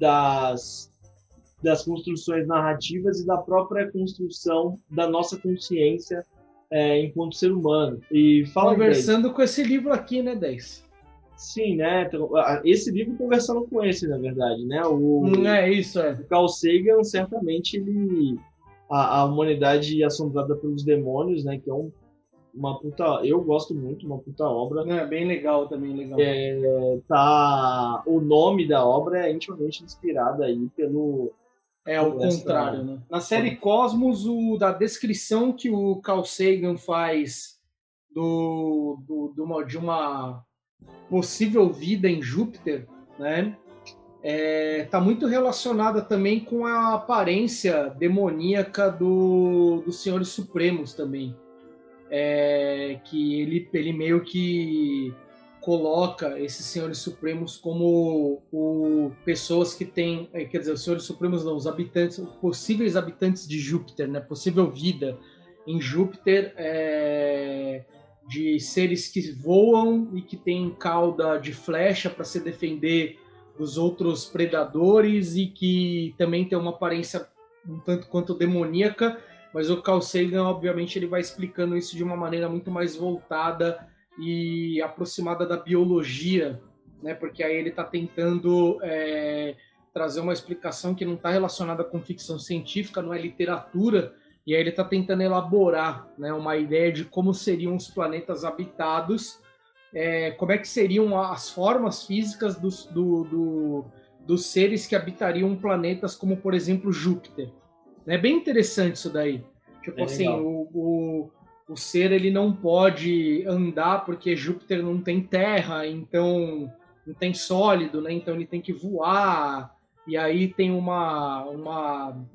das, das construções narrativas e da própria construção da nossa consciência é, enquanto ser humano. E fala Conversando com esse livro aqui, né, 10? Sim, né? Então, esse livro conversando com esse, na verdade, né? O, hum, é isso, é. O Carl Sagan, certamente, ele a, a humanidade assombrada pelos demônios, né? Que é um, uma puta. Eu gosto muito, uma puta obra. É bem legal também, legal. É, tá, o nome da obra é intimamente inspirado aí pelo. É o contrário, né? Na série Cosmos, o, da descrição que o Carl Sagan faz do, do, uma, de uma possível vida em Júpiter, né? Está é, tá muito relacionada também com a aparência demoníaca do, dos Senhores Supremos também. É, que ele, ele meio que coloca esses Senhores Supremos como o, pessoas que têm, é, quer dizer, os Senhores Supremos não, os habitantes, possíveis habitantes de Júpiter, né, possível vida em Júpiter, é, de seres que voam e que têm cauda de flecha para se defender dos outros predadores e que também tem uma aparência um tanto quanto demoníaca, mas o Carl Sagan, obviamente, ele vai explicando isso de uma maneira muito mais voltada e aproximada da biologia, né? Porque aí ele está tentando é, trazer uma explicação que não está relacionada com ficção científica, não é literatura, e aí ele está tentando elaborar né, uma ideia de como seriam os planetas habitados é, como é que seriam as formas físicas dos, do, do, dos seres que habitariam planetas como, por exemplo, Júpiter. É bem interessante isso daí. Tipo é assim, o, o, o, ser ele não pode andar porque Júpiter não tem terra, então não tem sólido, né? Então ele tem que voar. E aí tem uma, uma,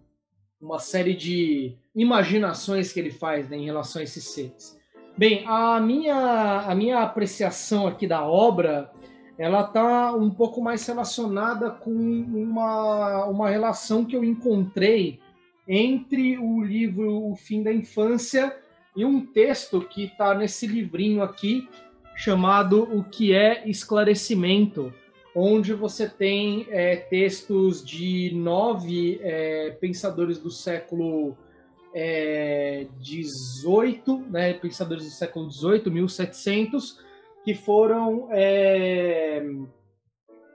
uma série de imaginações que ele faz né, em relação a esses seres. Bem, a minha, a minha apreciação aqui da obra ela está um pouco mais relacionada com uma, uma relação que eu encontrei entre o livro O Fim da Infância e um texto que está nesse livrinho aqui chamado O que é Esclarecimento, onde você tem é, textos de nove é, pensadores do século é, 18, né, pensadores do século 18, 1700, que foram é,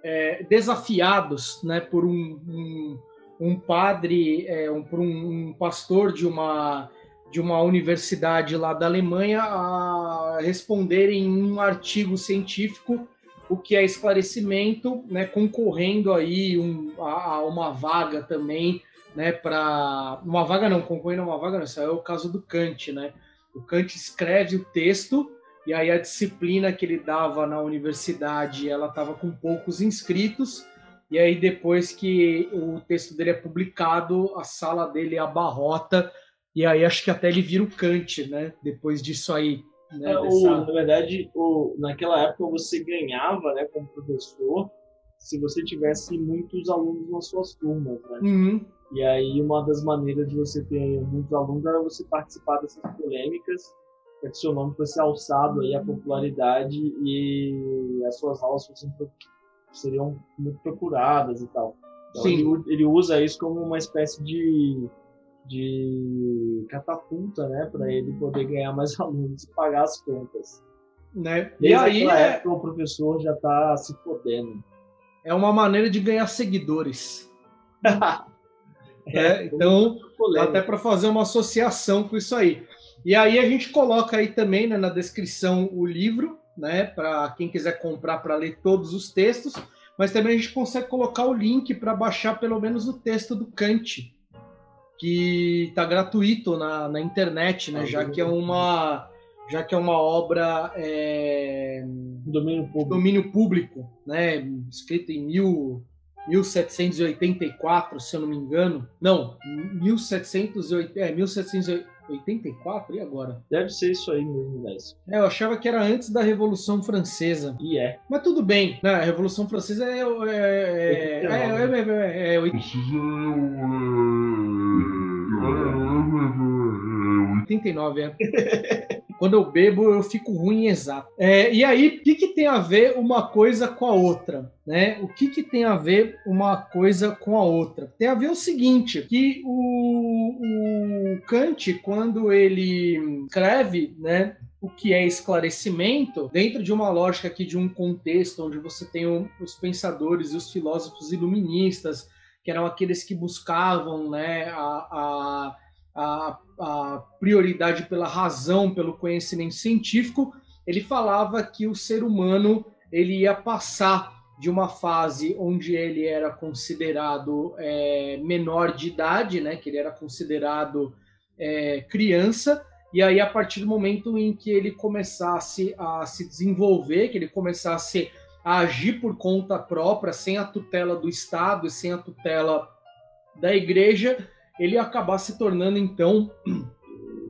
é, desafiados né, por um, um, um padre, é, um, por um, um, pastor de uma, de uma universidade lá da Alemanha a responderem em um artigo científico o que é esclarecimento, né, concorrendo aí um, a, a uma vaga também né, para uma vaga não, concorrendo a uma vaga não, isso é o caso do Kant, né? O Kant escreve o texto e aí a disciplina que ele dava na universidade, ela estava com poucos inscritos, e aí depois que o texto dele é publicado, a sala dele abarrota, e aí acho que até ele vira o Kant, né? Depois disso aí. Né, é, dessa... o, na verdade, o, naquela época você ganhava, né, como professor, se você tivesse muitos alunos nas suas turmas, né? Uhum. E aí uma das maneiras de você ter muitos alunos era você participar dessas polêmicas para que seu nome fosse alçado aí à popularidade e as suas aulas fossem, seriam muito procuradas e tal. Então ele, ele, usa isso como uma espécie de, de catapulta, né, para ele poder ganhar mais alunos e pagar as contas. Né? Desde e aí é... época, o professor já está se fodendo. É uma maneira de ganhar seguidores. é, então, até para fazer uma associação com isso aí. E aí a gente coloca aí também né, na descrição o livro, né, para quem quiser comprar para ler todos os textos, mas também a gente consegue colocar o link para baixar pelo menos o texto do Kant, que está gratuito na, na internet, né, já que é uma já que é uma obra é, domínio público, domínio público né, escrita em mil 1784, se eu não me engano. Não, 1780, é, 1784, e agora? Deve ser isso aí mesmo, Décio. É, eu achava que era antes da Revolução Francesa. E é. Mas tudo bem, né? A Revolução Francesa é. é, é, é, é, é, 89, é. Quando eu bebo, eu fico ruim exato. É, e aí, o que, que tem a ver uma coisa com a outra? Né? O que, que tem a ver uma coisa com a outra? Tem a ver o seguinte, que o, o Kant, quando ele escreve, né, o que é esclarecimento, dentro de uma lógica aqui de um contexto onde você tem os pensadores e os filósofos iluministas, que eram aqueles que buscavam né, a, a a, a prioridade pela razão, pelo conhecimento científico, ele falava que o ser humano ele ia passar de uma fase onde ele era considerado é, menor de idade, né, que ele era considerado é, criança, e aí a partir do momento em que ele começasse a se desenvolver, que ele começasse a agir por conta própria, sem a tutela do Estado e sem a tutela da igreja, ele ia acabar se tornando então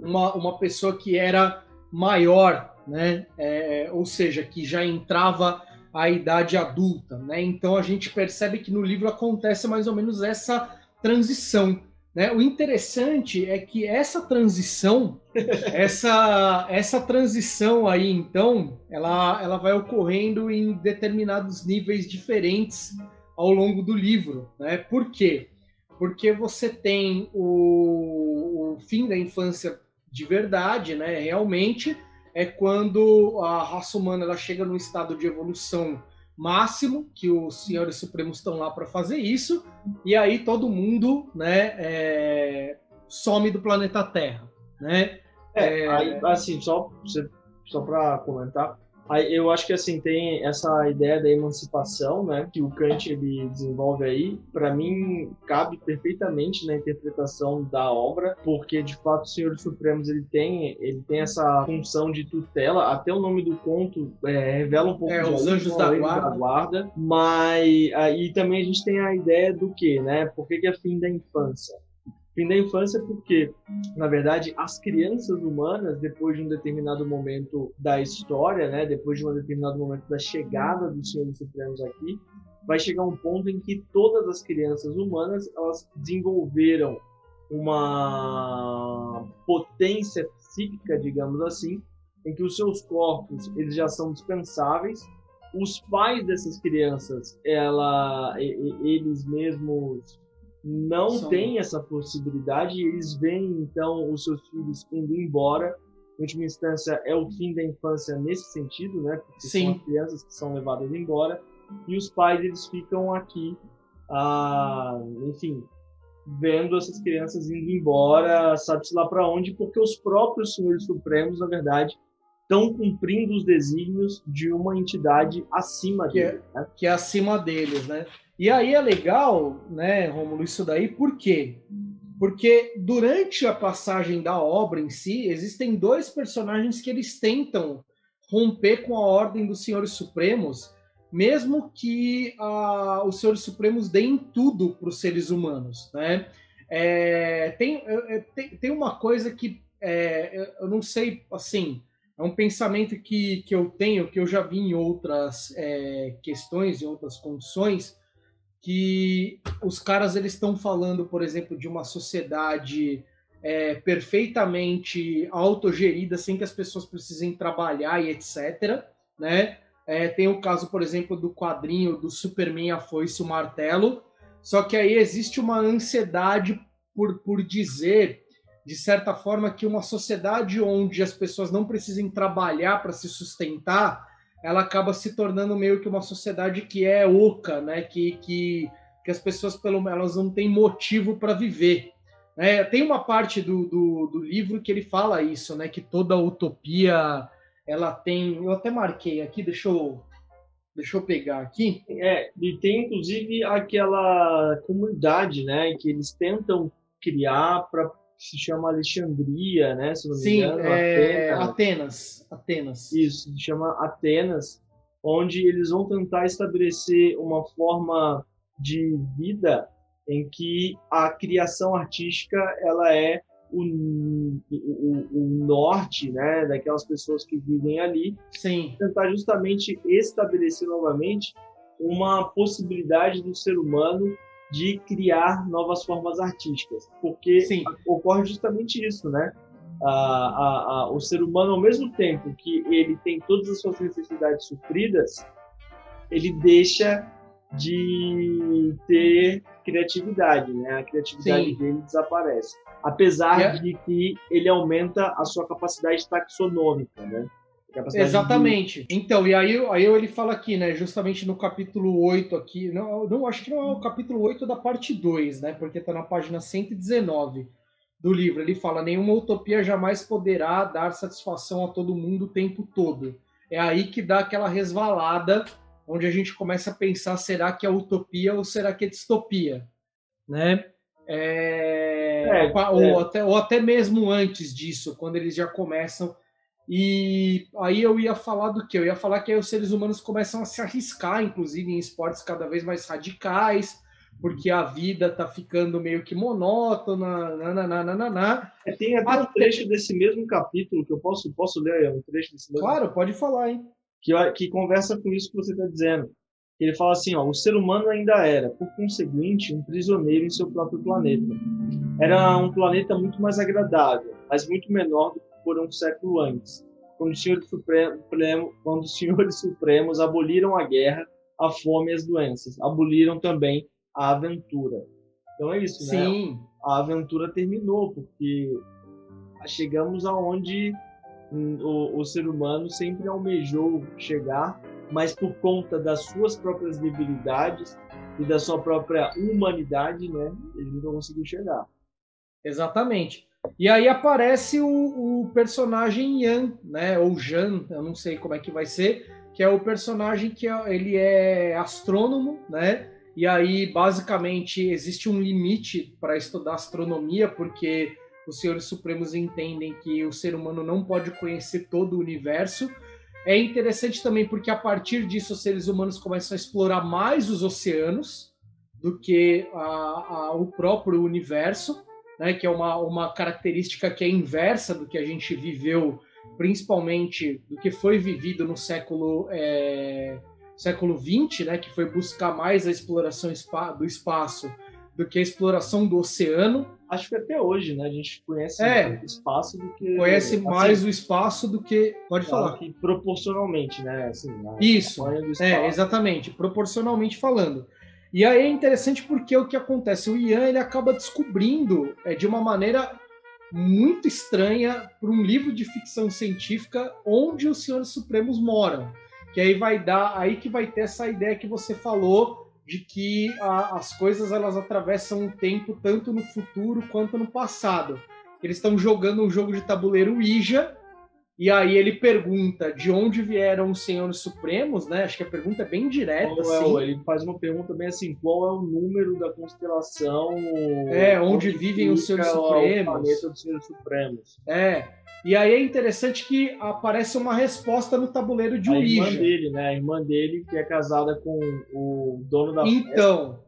uma, uma pessoa que era maior, né? É, ou seja, que já entrava a idade adulta, né? Então a gente percebe que no livro acontece mais ou menos essa transição. Né? O interessante é que essa transição, essa, essa transição aí, então, ela, ela vai ocorrendo em determinados níveis diferentes ao longo do livro. Né? Por quê? Porque você tem o, o fim da infância de verdade, né? Realmente é quando a raça humana ela chega num estado de evolução máximo, que os senhores supremos estão lá para fazer isso, e aí todo mundo, né, é, some do planeta Terra, né? É, é... Aí, assim, só, só para comentar, eu acho que assim tem essa ideia da emancipação, né, que o Kant ele desenvolve aí, para mim cabe perfeitamente na interpretação da obra, porque de fato o Senhor Supremos ele tem ele tem essa função de tutela, até o nome do conto é, revela um pouco é, os anjos da guarda. da guarda, mas aí também a gente tem a ideia do que, né? Por que, que é fim da infância? Fim da infância porque, na verdade, as crianças humanas, depois de um determinado momento da história, né, depois de um determinado momento da chegada dos Senhores Supremos aqui, vai chegar um ponto em que todas as crianças humanas elas desenvolveram uma potência psíquica, digamos assim, em que os seus corpos eles já são dispensáveis. Os pais dessas crianças, ela, eles mesmos não São... têm essa possibilidade e eles veem então os seus filhos indo embora. Em última instância, é o fim da infância nesse sentido, né? Porque Sim. são as crianças que são levadas embora e os pais eles ficam aqui, ah, enfim, vendo essas crianças indo embora, sabe-se lá para onde, porque os próprios senhores supremos, na verdade, estão cumprindo os desígnios de uma entidade acima que deles. É, né? Que é acima deles, né? E aí é legal, né, Romulo, isso daí, por quê? Porque durante a passagem da obra em si, existem dois personagens que eles tentam romper com a ordem dos Senhores Supremos, mesmo que uh, os Senhores Supremos deem tudo para os seres humanos, né? É, tem, tem, tem uma coisa que é, eu não sei, assim, é um pensamento que, que eu tenho, que eu já vi em outras é, questões, em outras condições, que os caras eles estão falando, por exemplo, de uma sociedade é, perfeitamente autogerida, sem que as pessoas precisem trabalhar e etc. Né? É, tem o caso, por exemplo, do quadrinho do Superman A Foice o Martelo, só que aí existe uma ansiedade por, por dizer, de certa forma, que uma sociedade onde as pessoas não precisem trabalhar para se sustentar ela acaba se tornando meio que uma sociedade que é oca, né? Que, que, que as pessoas pelo menos não têm motivo para viver. É, tem uma parte do, do, do, livro que ele fala isso, né? Que toda utopia ela tem. Eu até marquei aqui, deixa eu, deixa eu pegar aqui. É, e tem inclusive aquela comunidade, né? Que eles tentam criar para se chama Alexandria, né? Se não me Sim, engano, é... Atenas. Atenas. Atenas. Isso, se chama Atenas, onde eles vão tentar estabelecer uma forma de vida em que a criação artística ela é o, o, o, norte né, daquelas pessoas que vivem ali. Sim. Tentar justamente estabelecer novamente uma possibilidade do ser humano de criar novas formas artísticas, porque Sim. ocorre justamente isso, né? A, a, a, o ser humano, ao mesmo tempo que ele tem todas as suas necessidades supridas, ele deixa de ter criatividade, né? A criatividade Sim. dele desaparece, apesar yeah. de que ele aumenta a sua capacidade taxonômica, né? Exatamente. De... Então, e aí, aí ele fala aqui, né, justamente no capítulo 8 aqui, não, não acho que não é o capítulo 8 da parte 2, né, porque está na página 119 do livro. Ele fala: nenhuma utopia jamais poderá dar satisfação a todo mundo o tempo todo. É aí que dá aquela resvalada, onde a gente começa a pensar: será que é utopia ou será que é distopia? Né? É... É, ou, é. Até, ou até mesmo antes disso, quando eles já começam e aí eu ia falar do que? Eu ia falar que aí os seres humanos começam a se arriscar, inclusive em esportes cada vez mais radicais, porque a vida tá ficando meio que monótona, nananana. É, tem até um trecho desse mesmo capítulo que eu posso, posso ler um trecho desse mesmo Claro, pode falar, hein? Que, que conversa com isso que você está dizendo. Ele fala assim, ó, o ser humano ainda era, por conseguinte, um prisioneiro em seu próprio planeta. Era um planeta muito mais agradável, mas muito menor do que por um século antes, quando os senhores, supremo, quando os senhores supremos aboliram a guerra, a fome e as doenças, aboliram também a aventura. Então é isso, né? Sim. A aventura terminou, porque chegamos aonde o, o ser humano sempre almejou chegar, mas por conta das suas próprias debilidades e da sua própria humanidade, né, ele não conseguiu chegar. Exatamente. E aí aparece o, o, personagem Yan, né? Ou Jan, eu não sei como é que vai ser, que é o personagem que é, ele é astrônomo, né? E aí basicamente existe um limite para estudar astronomia, porque os senhores supremos entendem que o ser humano não pode conhecer todo o universo. É interessante também porque a partir disso os seres humanos começam a explorar mais os oceanos do que a, a, o próprio universo né, que é uma, uma característica que é inversa do que a gente viveu, principalmente do que foi vivido no século é, século 20, né, que foi buscar mais a exploração do espaço do que a exploração do oceano. Acho que até hoje, né? A gente conhece é, o espaço do que. Conhece assim, mais o espaço do que. Pode falar. Que proporcionalmente, né? Assim, Isso. É, exatamente. Proporcionalmente falando. E aí é interessante porque o que acontece? O Ian ele acaba descobrindo é, de uma maneira muito estranha para um livro de ficção científica onde os senhores supremos moram. Que aí vai dar, aí que vai ter essa ideia que você falou de que a, as coisas elas atravessam o tempo tanto no futuro quanto no passado. Eles estão jogando um jogo de tabuleiro Ouija, e aí ele pergunta de onde vieram os senhores supremos, né? Acho que a pergunta é bem direta. Qual é assim. É, ele faz uma pergunta bem assim: qual é o número da constelação? É, onde, onde vivem os senhores supremos? O planeta dos senhores supremos. É. E aí é interessante que aparece uma resposta no tabuleiro de Ouija. A irmã dele, né? A irmã dele que é casada com o dono da Então, festa.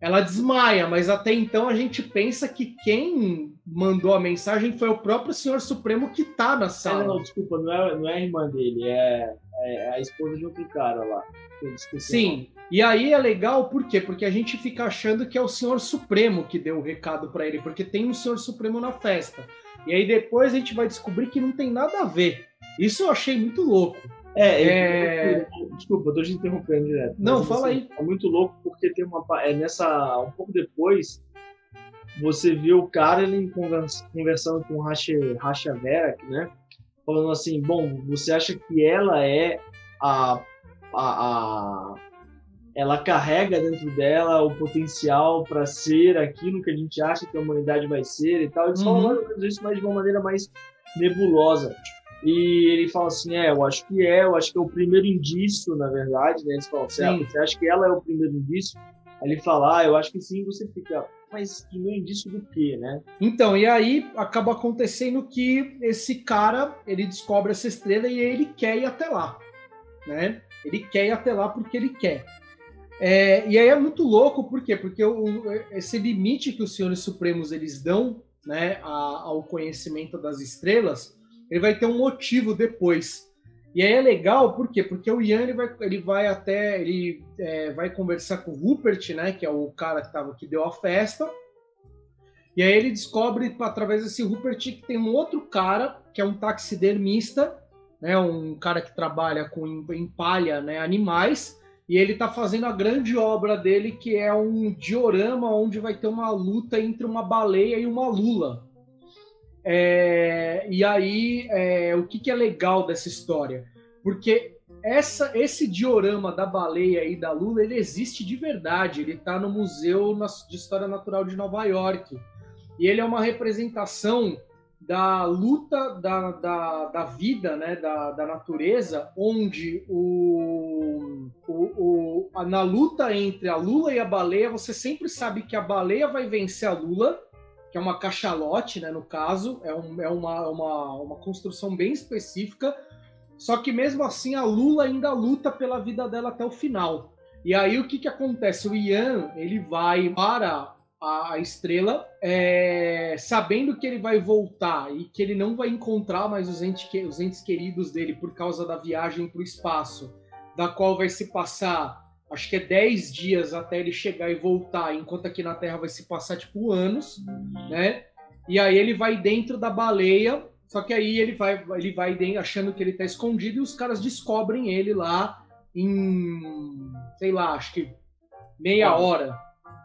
ela desmaia, mas até então a gente pensa que quem mandou a mensagem foi o próprio Senhor Supremo que tá na sala. É, não, desculpa, não é, não é a irmã dele, é, é a esposa de outro cara lá. Sim, e aí é legal, por quê? Porque a gente fica achando que é o Senhor Supremo que deu o recado para ele, porque tem um Senhor Supremo na festa. E aí depois a gente vai descobrir que não tem nada a ver. Isso eu achei muito louco. É, é... Eu, desculpa, eu tô te interrompendo direto. Não, fala assim, aí. É muito louco porque tem uma. É nessa. Um pouco depois, você viu o cara ele conversando com Racha, Racha Vera, né? Falando assim: bom, você acha que ela é a, a, a ela carrega dentro dela o potencial para ser aquilo que a gente acha que a humanidade vai ser e tal. Eles uhum. falam mais isso, mas de uma maneira mais nebulosa. E ele fala assim: é, eu acho que é, eu acho que é o primeiro indício, na verdade. Né? Eles falam, certo, você acha que ela é o primeiro indício? Aí ele fala, ah, eu acho que sim, você fica, mas primeiro indício do quê, né? Então, e aí acaba acontecendo que esse cara, ele descobre essa estrela e ele quer ir até lá, né? Ele quer ir até lá porque ele quer. É, e aí é muito louco, por quê? Porque o, esse limite que os senhores supremos eles dão né, a, ao conhecimento das estrelas, ele vai ter um motivo depois. E aí é legal, por quê? Porque o Ian ele vai, ele vai até ele é, vai conversar com o Rupert, né, que é o cara que, tava, que deu a festa. E aí ele descobre através desse Rupert que tem um outro cara que é um taxidermista, né, um cara que trabalha com empalha né, animais e ele está fazendo a grande obra dele, que é um diorama onde vai ter uma luta entre uma baleia e uma lula. É, e aí, é, o que, que, é legal dessa história? Porque essa, esse diorama da baleia e da lula, ele existe de verdade. Ele está no Museu de História Natural de Nova York. E ele é uma representação da luta da, da, da vida, né, da, da natureza, onde o, o, o, na luta entre a lula e a baleia, você sempre sabe que a baleia vai vencer a lula, que é uma cachalote, né, no caso, é, um, é uma, uma, uma construção bem específica, só que mesmo assim a lula ainda luta pela vida dela até o final. E aí o que, que acontece? O Ian ele vai para a, a estrela, é, sabendo que ele vai voltar e que ele não vai encontrar mais os entes, os entes queridos dele por causa da viagem para o espaço, da qual vai se passar, acho que é 10 dias até ele chegar e voltar, enquanto aqui na Terra vai se passar tipo anos, né? E aí ele vai dentro da baleia, só que aí ele vai, ele vai achando que ele está escondido e os caras descobrem ele lá em, sei lá, acho que meia hora.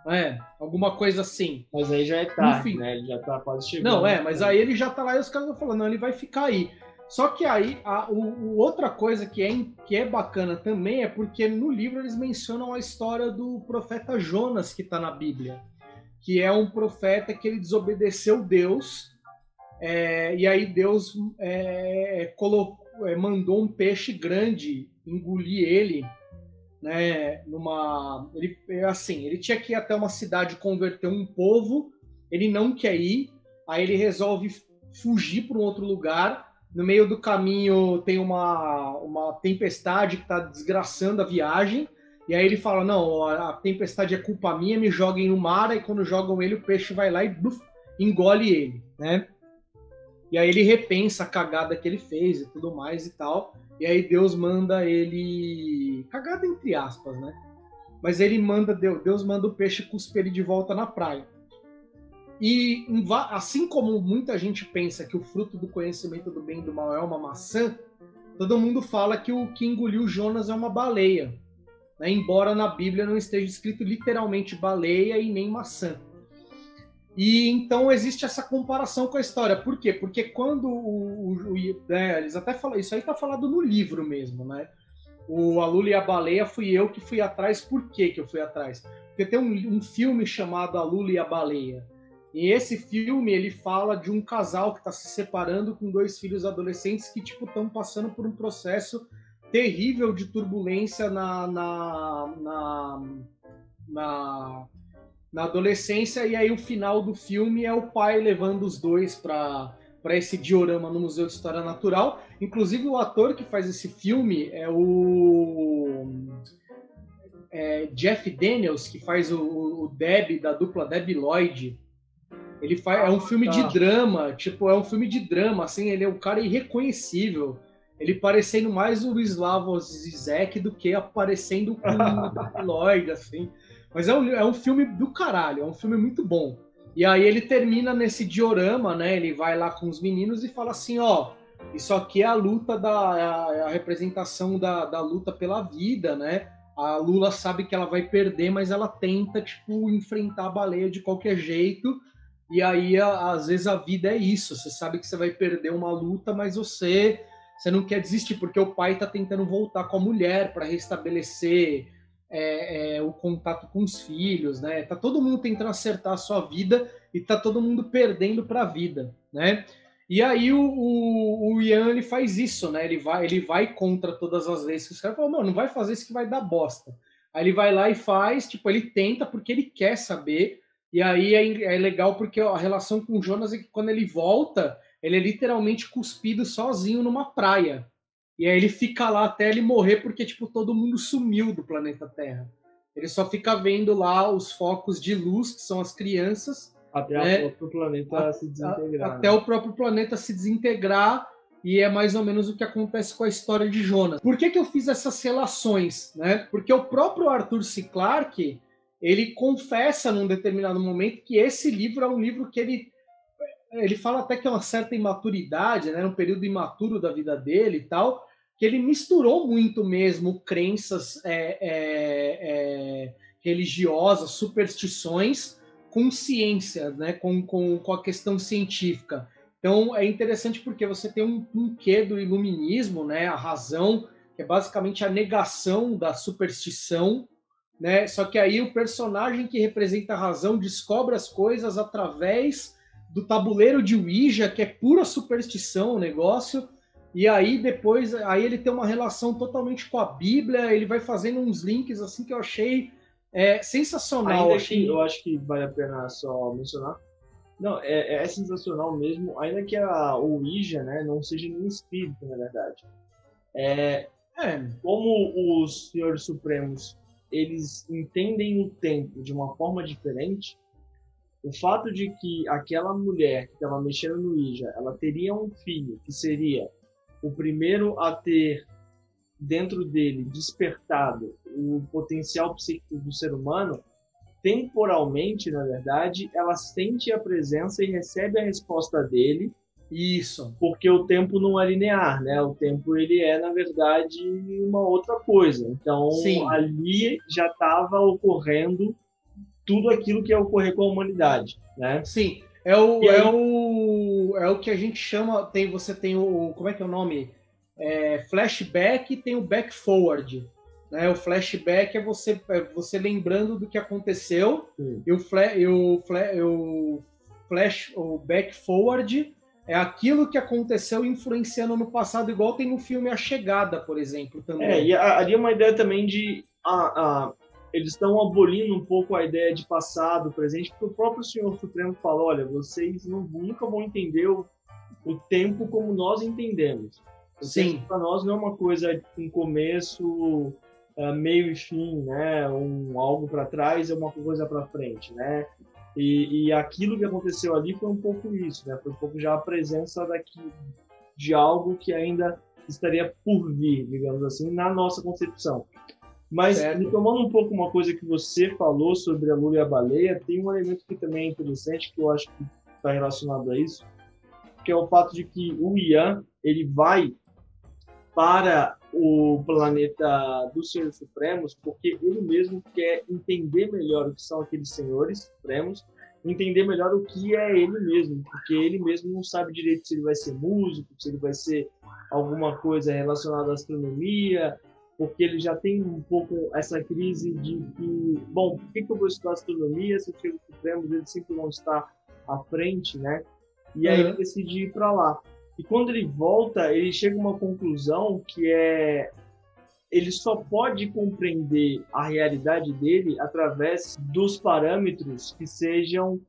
É, alguma coisa assim. Mas aí já é tarde, Enfim. né? Ele já tá quase chegando. Não, é, mas aí ele já tá lá e os caras vão falando, não, ele vai ficar aí. Só que aí, a o, outra coisa que é, que é bacana também é porque no livro eles mencionam a história do profeta Jonas que está na Bíblia. Que é um profeta que ele desobedeceu Deus. É, e aí Deus é, colocou, é, mandou um peixe grande engolir ele né, numa, ele assim, ele tinha que ir até uma cidade converter um povo, ele não quer ir, aí ele resolve fugir para um outro lugar. No meio do caminho tem uma, uma tempestade que está desgraçando a viagem. E aí ele fala: Não, a tempestade é culpa minha, me joguem no mar. E quando jogam ele, o peixe vai lá e engole ele, né? E aí ele repensa a cagada que ele fez e tudo mais e tal. E aí Deus manda ele. Cagada entre aspas, né? Mas ele manda, Deus manda o peixe cuspir ele de volta na praia. E assim como muita gente pensa que o fruto do conhecimento do bem e do mal é uma maçã, todo mundo fala que o que engoliu Jonas é uma baleia. Né? Embora na Bíblia não esteja escrito literalmente baleia e nem maçã. E então existe essa comparação com a história. Por quê? Porque quando o. o, o né, eles até falam. Isso aí está falado no livro mesmo, né? O A Lula e a Baleia fui eu que fui atrás. Por que, que eu fui atrás? Porque tem um, um filme chamado A Lula e a Baleia. E esse filme ele fala de um casal que está se separando com dois filhos adolescentes que tipo estão passando por um processo terrível de turbulência na, na, na, na, na adolescência e aí o final do filme é o pai levando os dois para para esse diorama no Museu de História Natural. Inclusive o ator que faz esse filme é o é Jeff Daniels, que faz o, o Deb da dupla Deb Lloyd ele faz, é um filme de drama, tipo, é um filme de drama, assim, ele é um cara irreconhecível. Ele parecendo mais o Slavoj Zizek do que aparecendo com o Lloyd, assim. Mas é um, é um filme do caralho, é um filme muito bom. E aí ele termina nesse diorama, né? Ele vai lá com os meninos e fala assim, ó, isso aqui é a luta da a, a representação da, da luta pela vida, né? A Lula sabe que ela vai perder, mas ela tenta, tipo, enfrentar a baleia de qualquer jeito e aí, às vezes, a vida é isso. Você sabe que você vai perder uma luta, mas você, você não quer desistir, porque o pai está tentando voltar com a mulher para restabelecer é, é, o contato com os filhos, né? Tá todo mundo tentando acertar a sua vida e tá todo mundo perdendo para a vida, né? E aí o, o, o, Ian ele faz isso, né? Ele vai, ele vai contra todas as leis que os caras falam, não, não vai fazer isso que vai dar bosta. Aí ele vai lá e faz, tipo, ele tenta porque ele quer saber e aí é, é legal porque a relação com o Jonas é que quando ele volta, ele é literalmente cuspido sozinho numa praia. E aí ele fica lá até ele morrer porque tipo todo mundo sumiu do planeta Terra. Ele só fica vendo lá os focos de luz que são as crianças até né? o próprio planeta a, se desintegrar. Até né? o próprio planeta se desintegrar e é mais ou menos o que acontece com a história de Jonas. Por que, que eu fiz essas relações? Né? Porque o próprio Arthur C. Clarke ele confessa num determinado momento que esse livro é um livro que ele ele fala até que é uma certa imaturidade, né, um período imaturo da vida dele e tal, que ele misturou muito mesmo crenças é, é, é, religiosas, superstições com ciência, né, com, com, com a questão científica. Então é interessante porque você tem um, um quê do iluminismo, né, a razão, que é basicamente a negação da superstição, né? Só que aí o personagem que representa a razão descobre as coisas através do tabuleiro de Ouija, que é pura superstição o negócio. E aí depois, aí ele tem uma relação totalmente com a Bíblia, ele vai fazendo uns links assim que eu achei é, sensacional. Ainda achei... eu acho que vale a pena só mencionar. Não, é, é sensacional mesmo, ainda que a Ouija, né, não seja nenhum espírito, na verdade. É, é. Como os senhores supremos eles entendem o tempo de uma forma diferente, o fato de que aquela mulher que estava mexendo no Ija, ela teria um filho que seria o primeiro a ter dentro dele despertado o potencial psíquico do ser humano, temporalmente, na verdade, ela sente a presença e recebe a resposta dele isso. Porque o tempo não é linear, né? O tempo ele é, na verdade, uma outra coisa. Então, Sim. ali já estava ocorrendo tudo aquilo que ia ocorrer com a humanidade, né? Sim. É o, é o, é o que a gente chama. Tem, você tem o. Como é que é o nome? É, flashback e tem o back forward. Né? O flashback é você, é você lembrando do que aconteceu, Sim. e o, fla, e o, fla, o flash, o back forward é aquilo que aconteceu influenciando no passado, igual tem no filme A Chegada, por exemplo, também. É, e ali é uma ideia também de. eles estão abolindo um pouco a ideia de passado, presente, porque o próprio Senhor Supremo fala: olha, vocês não, nunca vão entender o, o tempo como nós entendemos. O Sim. Para nós não é uma coisa com começo, é, meio e fim, né? Um algo para trás é uma coisa para frente, né? E, e aquilo que aconteceu ali foi um pouco isso, né? Foi um pouco já a presença daqui, de algo que ainda estaria por vir, digamos assim, na nossa concepção. Mas, certo. tomando um pouco uma coisa que você falou sobre a lula e a baleia, tem um elemento que também é interessante, que eu acho que está relacionado a isso, que é o fato de que o Ian, ele vai para o planeta dos Senhores Supremos, porque ele mesmo quer entender melhor o que são aqueles Senhores Supremos, entender melhor o que é ele mesmo, porque ele mesmo não sabe direito se ele vai ser músico, se ele vai ser alguma coisa relacionada à astronomia, porque ele já tem um pouco essa crise de que, bom, por que, que eu vou estudar astronomia se os Supremos eles sempre vão estar à frente, né? E aí uhum. ele decide ir para lá. E quando ele volta, ele chega a uma conclusão que é ele só pode compreender a realidade dele através dos parâmetros que sejam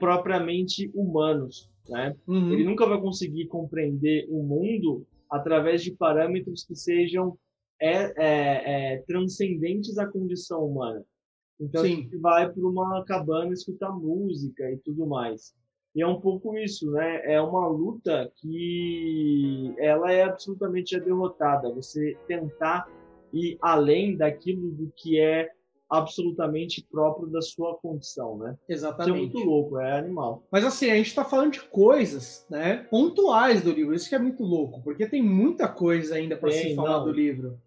propriamente humanos, né? Uhum. Ele nunca vai conseguir compreender o mundo através de parâmetros que sejam é, é, é, transcendentes à condição humana. Então Sim. a gente vai para uma cabana escutar música e tudo mais. E é um pouco isso, né? É uma luta que ela é absolutamente derrotada. Você tentar ir além daquilo do que é absolutamente próprio da sua condição, né? Exatamente. Isso é muito louco, é animal. Mas assim, a gente está falando de coisas, né, pontuais do livro. Isso que é muito louco, porque tem muita coisa ainda para se falar não. do livro.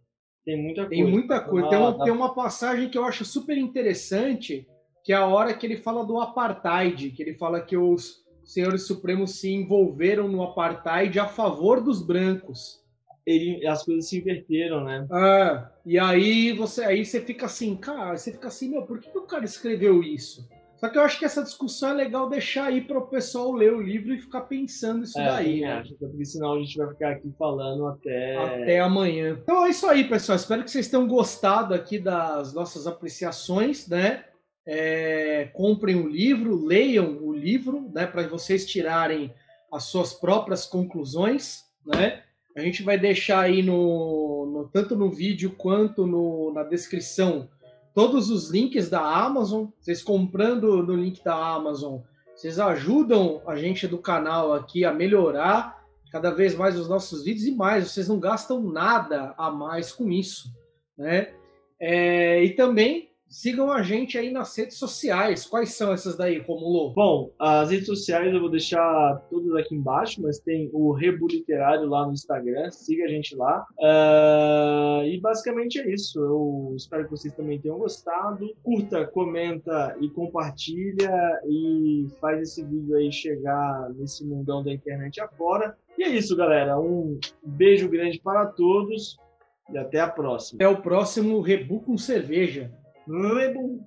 Tem muita coisa. Tem muita coisa. Tem uma, tem uma passagem que eu acho super interessante, que é a hora que ele fala do apartheid, que ele fala que os senhores supremos se envolveram no apartheid a favor dos brancos. Ele, as coisas se inverteram, né? É, e aí você, aí você fica assim, cara, você fica assim, meu, por que, o cara escreveu isso? Só que eu acho que essa discussão é legal deixar aí para o pessoal ler o livro e ficar pensando isso é, daí. Né? Acho, porque senão a gente vai ficar aqui falando até. Até amanhã. Então é isso aí, pessoal. Espero que vocês tenham gostado aqui das nossas apreciações, né? É, comprem o livro, leiam o livro, né? Para vocês tirarem as suas próprias conclusões, né? A gente vai deixar aí no, no tanto no vídeo quanto no, na descrição todos os links da Amazon. Vocês comprando no link da Amazon, vocês ajudam a gente do canal aqui a melhorar cada vez mais os nossos vídeos e mais. Vocês não gastam nada a mais com isso, né? É, e também Sigam a gente aí nas redes sociais. Quais são essas daí, Romulo? Bom, as redes sociais eu vou deixar todas aqui embaixo, mas tem o Rebu Literário lá no Instagram. Siga a gente lá. Uh, e basicamente é isso. Eu espero que vocês também tenham gostado. Curta, comenta e compartilha e faz esse vídeo aí chegar nesse mundão da internet afora. E é isso, galera. Um beijo grande para todos e até a próxima. Até o próximo Rebu com cerveja. Mais bon,